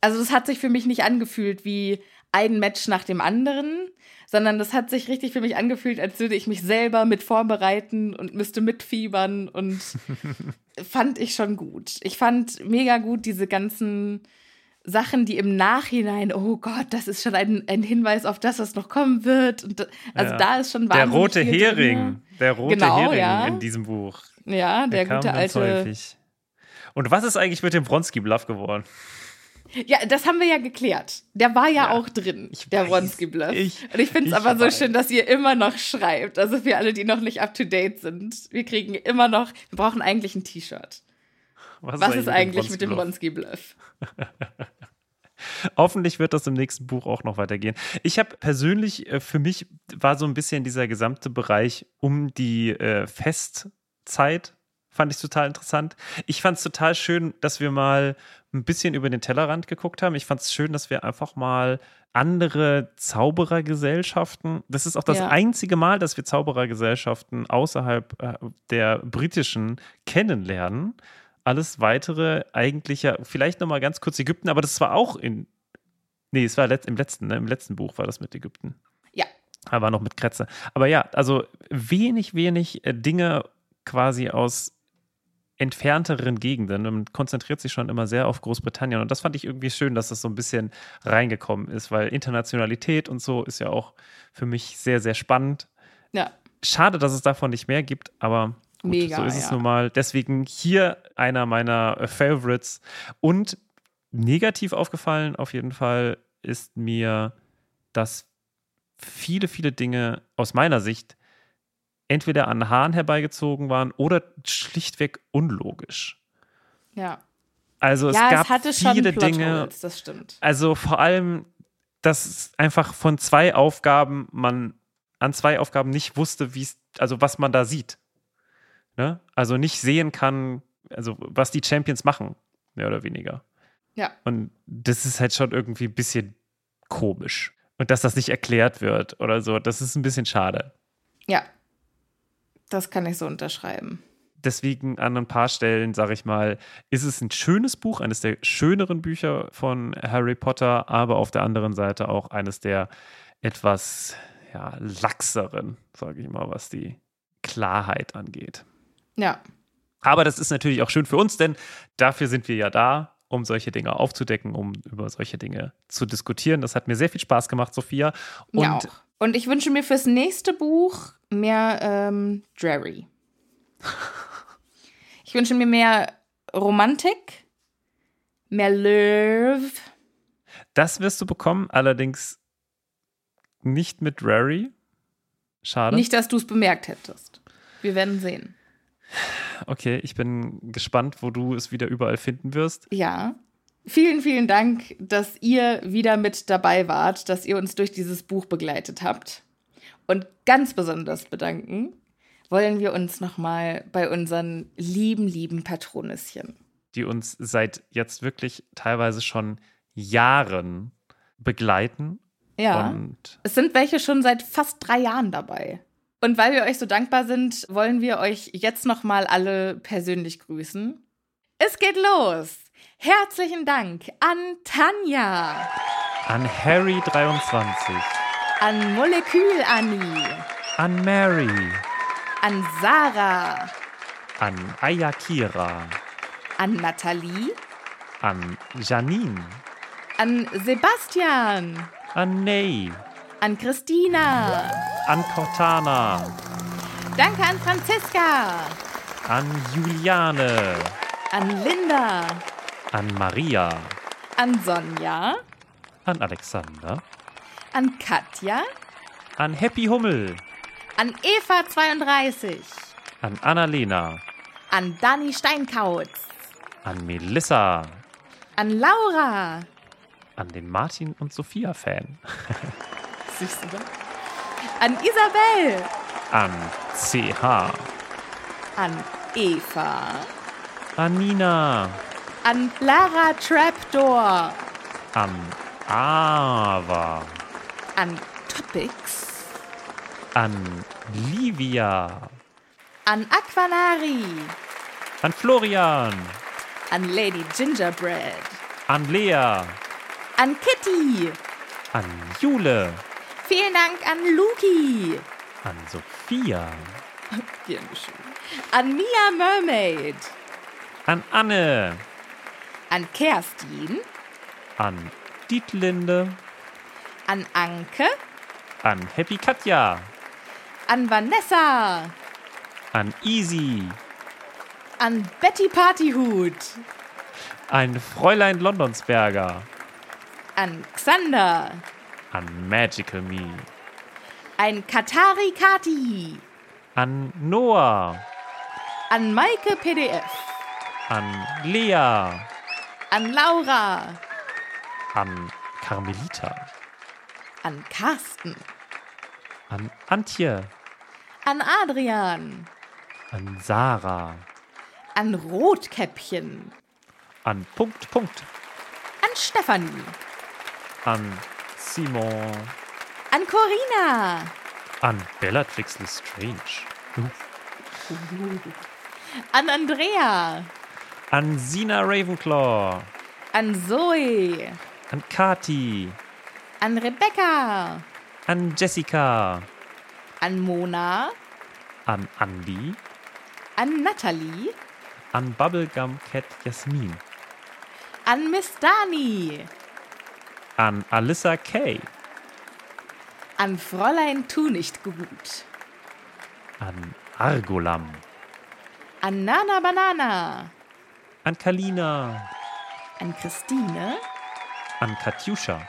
S1: Also es hat sich für mich nicht angefühlt wie ein Match nach dem anderen, sondern das hat sich richtig für mich angefühlt, als würde ich mich selber mit vorbereiten und müsste mitfiebern und (laughs) fand ich schon gut. Ich fand mega gut diese ganzen Sachen, die im Nachhinein, oh Gott, das ist schon ein, ein Hinweis auf das, was noch kommen wird. Und, also
S2: Ja.
S1: da ist schon
S2: Der
S1: wahnsinnig
S2: rote
S1: viel
S2: Hering,
S1: drin.
S2: der rote
S1: Genau,
S2: Hering
S1: ja.
S2: in diesem Buch.
S1: Ja, der,
S2: kam
S1: gute alte.
S2: häufig. Und was ist eigentlich mit dem Bronski-Bluff geworden?
S1: Ja, das haben wir ja geklärt. Der war ja,
S2: Ja,
S1: auch drin, der. Wronski-Bluff.
S2: Ich-
S1: Und ich finde es aber so
S2: weiß.
S1: schön, dass ihr immer noch schreibt. Also für alle, die noch nicht up to date sind. Wir kriegen immer noch, wir brauchen eigentlich ein T-Shirt. Was ist eigentlich mit dem? Wronski-Bluff? (laughs)
S2: Hoffentlich wird das im nächsten Buch auch noch weitergehen. Ich habe persönlich, äh, für mich war so ein bisschen dieser gesamte Bereich um die äh, Festzeit, fand ich total interessant. Ich fand es total schön, dass wir mal ein bisschen über den Tellerrand geguckt haben. Ich fand es schön, dass wir einfach mal andere Zauberergesellschaften, das ist auch das
S1: Ja.
S2: einzige Mal, dass wir Zauberergesellschaften außerhalb äh, der britischen kennenlernen. Alles weitere eigentlich ja, vielleicht nochmal ganz kurz Ägypten, aber das war auch in, nee, es war let, im letzten, ne? im letzten Buch war das mit Ägypten.
S1: Ja.
S2: Aber noch mit Kretze. Aber ja, also wenig, wenig äh, Dinge quasi aus entfernteren Gegenden und konzentriert sich schon immer sehr auf Großbritannien. Und das fand ich irgendwie schön, dass das so ein bisschen reingekommen ist, weil Internationalität und so ist ja auch für mich sehr, sehr spannend.
S1: Ja.
S2: Schade, dass es davon nicht mehr gibt, aber gut,
S1: Mega,
S2: so ist es
S1: ja.
S2: nun mal. Deswegen hier einer meiner äh, Favorites. Und negativ aufgefallen auf jeden Fall ist mir, dass viele, viele Dinge aus meiner Sicht entweder an Haaren herbeigezogen waren oder schlichtweg unlogisch.
S1: Ja.
S2: Also es
S1: ja,
S2: gab
S1: es
S2: viele Dinge,
S1: das stimmt.
S2: also vor allem, dass einfach von zwei Aufgaben man an zwei Aufgaben nicht wusste, wie es, also was man da sieht. Ne? Also nicht sehen kann, also was die Champions machen, mehr oder weniger.
S1: Ja.
S2: Und das ist halt schon irgendwie ein bisschen komisch. Und dass das nicht erklärt wird oder so, das ist ein bisschen schade.
S1: Ja. Das kann ich so unterschreiben.
S2: Deswegen an ein paar Stellen, sage ich mal, ist es ein schönes Buch, eines der schöneren Bücher von Harry Potter, aber auf der anderen Seite auch eines der etwas ja, laxeren, sage ich mal, was die Klarheit angeht.
S1: Ja.
S2: Aber das ist natürlich auch schön für uns, denn dafür sind wir ja da, um solche Dinge aufzudecken, um über solche Dinge zu diskutieren. Das hat mir sehr viel Spaß gemacht, Sophia. Und
S1: ja. Und ich wünsche mir fürs nächste Buch mehr ähm, Drarry. (laughs) Ich wünsche mir mehr Romantik, mehr Love.
S2: das wirst du bekommen, allerdings nicht mit Rary. Schade.
S1: Nicht, dass du es bemerkt hättest. Wir werden sehen.
S2: Okay, ich bin gespannt, wo du es wieder überall finden wirst.
S1: Ja. Vielen, vielen Dank, dass ihr wieder mit dabei wart, dass ihr uns durch dieses Buch begleitet habt. Und ganz besonders bedanken wollen wir uns nochmal bei unseren lieben, lieben Patronisschen.
S2: die uns seit jetzt wirklich teilweise schon Jahren begleiten.
S1: Ja. Es sind welche schon seit fast drei Jahren dabei. Und weil wir euch so dankbar sind, wollen wir euch jetzt nochmal alle persönlich grüßen. Es geht los! Herzlichen Dank an Tanja,
S2: an Harry23,
S1: an Molekül Annie,
S2: an Mary,
S1: an Sarah,
S2: an Ayakira,
S1: an Nathalie,
S2: an Janine,
S1: an Sebastian,
S2: an Ney,
S1: an Christina.
S2: An Cortana,
S1: Danke an Franziska,
S2: an Juliane,
S1: an Linda,
S2: an Maria,
S1: an Sonja,
S2: an Alexander,
S1: an Katja,
S2: an Happy Hummel,
S1: an Eva 32,
S2: an Annalena,
S1: an Dani Steinkautz,
S2: an Melissa,
S1: an Laura.
S2: an den Martin und Sophia Fan,
S1: Süß, (laughs) oder? An Isabel,
S2: an CH,
S1: an Eva,
S2: an Nina,
S1: an Lara Trapdoor,
S2: an Ava,
S1: an Topics,
S2: an Livia,
S1: an Aquanari,
S2: an Florian,
S1: an Lady Gingerbread,
S2: an Lea,
S1: an Kitty.
S2: an Jule,
S1: Vielen Dank an Luki,
S2: an Sophia,
S1: geschehen. an Mia Mermaid,
S2: an Anne,
S1: an Kerstin,
S2: an Dietlinde,
S1: an Anke,
S2: an Happy Katja,
S1: an Vanessa,
S2: an Easy,
S1: an Betty Partyhut,
S2: an Fräulein Londonsberger,
S1: an Xander,
S2: an Magical Me,
S1: ein Katari Kati,
S2: an Noah,
S1: an Maike PDF,
S2: an Lea,
S1: an Laura,
S2: an Carmelita,
S1: an Carsten,
S2: an Antje,
S1: an Adrian,
S2: an Sarah,
S1: an Rotkäppchen,
S2: an Punkt, Punkt,
S1: an Stefanie,
S2: an Simon,
S1: an Corina,
S2: an Bellatrix Lestrange, uh,
S1: an Andrea,
S2: an Sina Ravenclaw,
S1: an Zoe,
S2: an Kati,
S1: an Rebecca,
S2: an Jessica,
S1: an Mona,
S2: an Andy,
S1: an Natalie,
S2: an Bubblegum Cat Jasmin,
S1: an Miss Dani,
S2: an Alyssa Kay,
S1: an Fräulein Tu nicht gut,
S2: an Argolam,
S1: an Nana Banana,
S2: an Kalina,
S1: an Christine,
S2: an Katjuscha,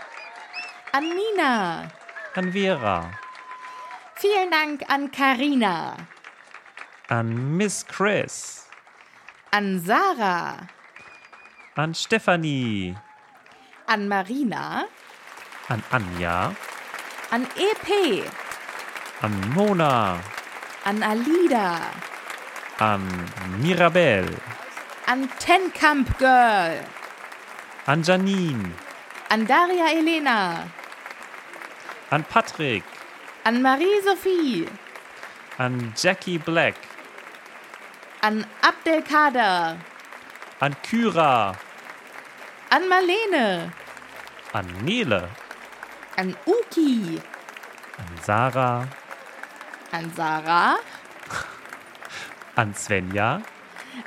S1: an Nina.
S2: an Vera,
S1: Vielen Dank an Karina,
S2: An Miss Chris.
S1: an Sarah,
S2: An Stefanie.
S1: An Marina,
S2: An Anja.
S1: an EP,
S2: An Mona.
S1: an Alida,
S2: An Mirabel.
S1: an Tenkamp Girl,
S2: An Janine.
S1: an Daria Elena,
S2: An Patrick.
S1: an Marie-Sophie,
S2: An Jackie Black.
S1: an Abdelkader,
S2: An Kyra.
S1: An Marlene,
S2: An Nele.
S1: an Uki,
S2: An Sarah.
S1: an Sarah,
S2: An Svenja.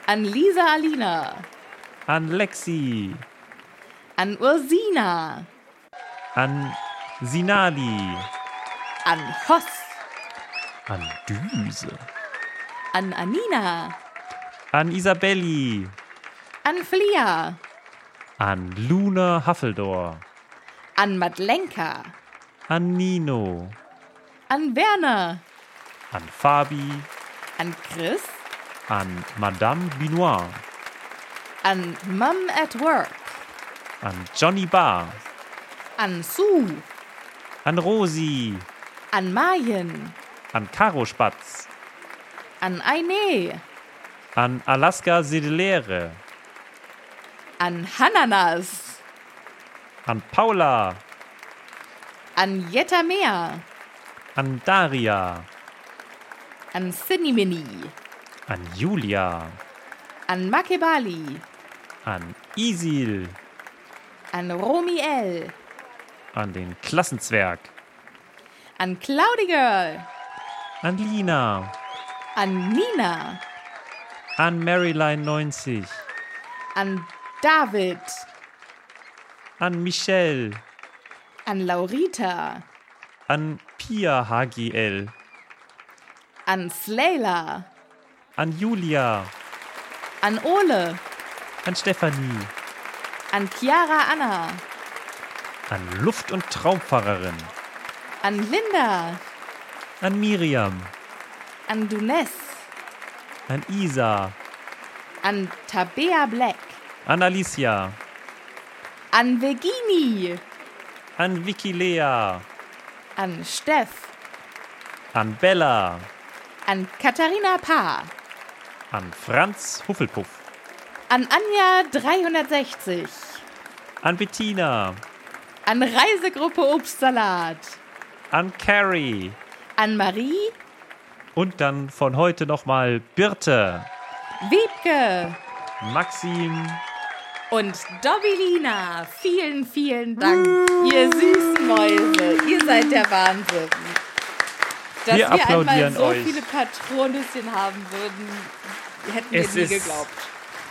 S1: an Lisa Alina,
S2: An Lexi.
S1: an Ursina,
S2: An Sinali.
S1: an Hoss,
S2: An Düse.
S1: an Anina,
S2: An Isabelli.
S1: an Flia,
S2: An Luna Haffeldor.
S1: an Madlenka,
S2: An Nino.
S1: an Werner,
S2: An Fabi.
S1: an Chris,
S2: An Madame Binoir.
S1: an Mum at Work,
S2: An Johnny Barr.
S1: an Sue,
S2: An Rosi.
S1: an Mayen,
S2: An Karo Spatz.
S1: an Aine,
S2: An Alaska Sedelere.
S1: An Hananas,
S2: An Paula.
S1: an Jetta Meer,
S2: An Daria.
S1: an Cinnamini,
S2: An Julia.
S1: an Makebali,
S2: An Isil.
S1: an Romiel,
S2: An den Klassenzwerg.
S1: an Cloudy Girl,
S2: An Lina.
S1: an Nina,
S2: An Maryline 90.
S1: an David,
S2: An Michelle.
S1: an Laurita,
S2: An Pia HGL.
S1: an Slayla,
S2: An Julia.
S1: an Ole,
S2: An Stefanie.
S1: an Chiara Anna,
S2: An Luft- und Traumfahrerin.
S1: an Linda,
S2: An Miriam.
S1: an Dunes,
S2: An Isa.
S1: an Tabea Black,
S2: An Alicia.
S1: an Virginie,
S2: An Vicky Lea.
S1: an Steff,
S2: An Bella.
S1: an Katharina Paar,
S2: An Franz Huffelpuff.
S1: an Anja 360,
S2: An Bettina.
S1: an Reisegruppe Obstsalat,
S2: An Carrie.
S1: an Marie,
S2: Und dann von heute nochmal Birte.
S1: Wiebke
S2: Maxim.
S1: Und Dobilina. Vielen, vielen Dank, ihr süßen Mäuse. Ihr seid der Wahnsinn. Dass
S2: Wir
S1: wir, einmal so
S2: euch.
S1: viele Patronüschen haben würden, hätten wir
S2: Es
S1: nie
S2: ist-
S1: geglaubt.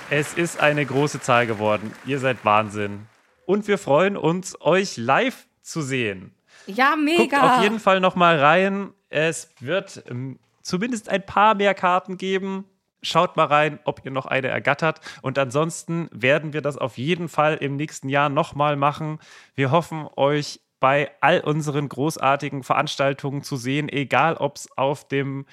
S2: Es ist eine große Zahl geworden. Ihr seid Wahnsinn. Und wir freuen uns, euch live zu sehen.
S1: Ja,
S2: Guckt
S1: mega.
S2: auf jeden Fall noch mal rein. Es wird ähm, zumindest ein paar mehr Karten geben. Schaut mal rein, ob ihr noch eine ergattert. Und ansonsten werden wir das auf jeden Fall im nächsten Jahr noch mal machen. Wir hoffen, euch bei all unseren großartigen Veranstaltungen zu sehen, egal ob es auf dem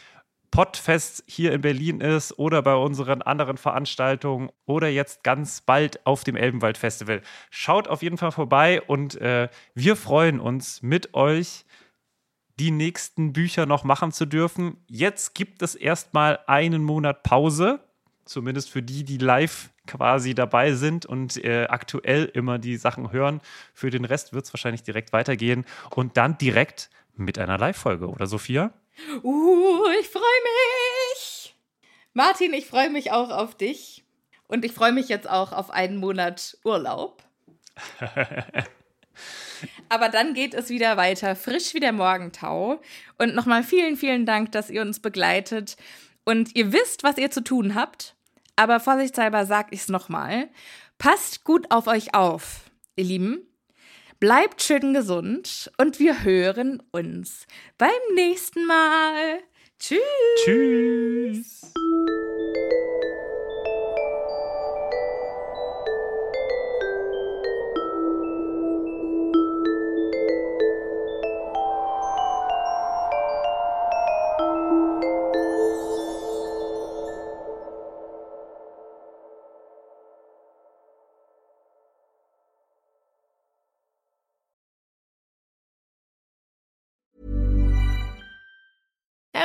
S2: Podfest hier in Berlin ist oder bei unseren anderen Veranstaltungen oder jetzt ganz bald auf dem Elbenwald Festival. Schaut auf jeden Fall vorbei und äh, wir freuen uns mit euch die nächsten Bücher noch machen zu dürfen. Jetzt gibt es erstmal einen Monat Pause, zumindest für die, die live quasi dabei sind und äh, aktuell immer die Sachen hören. Für den Rest wird es wahrscheinlich direkt weitergehen und dann direkt mit einer Live-Folge, oder Sophia?
S1: Uh, ich freue mich. Martin, ich freue mich auch auf dich. Und ich freue mich jetzt auch auf einen Monat Urlaub. (laughs) Aber dann geht es wieder weiter, frisch wie der Morgentau. Und nochmal vielen, vielen Dank, dass ihr uns begleitet. Und ihr wisst, was ihr zu tun habt. Aber vorsichtshalber sag ich es nochmal. Passt gut auf euch auf, ihr Lieben. Bleibt schön gesund und wir hören uns beim nächsten Mal. Tschüss.
S2: Tschüss!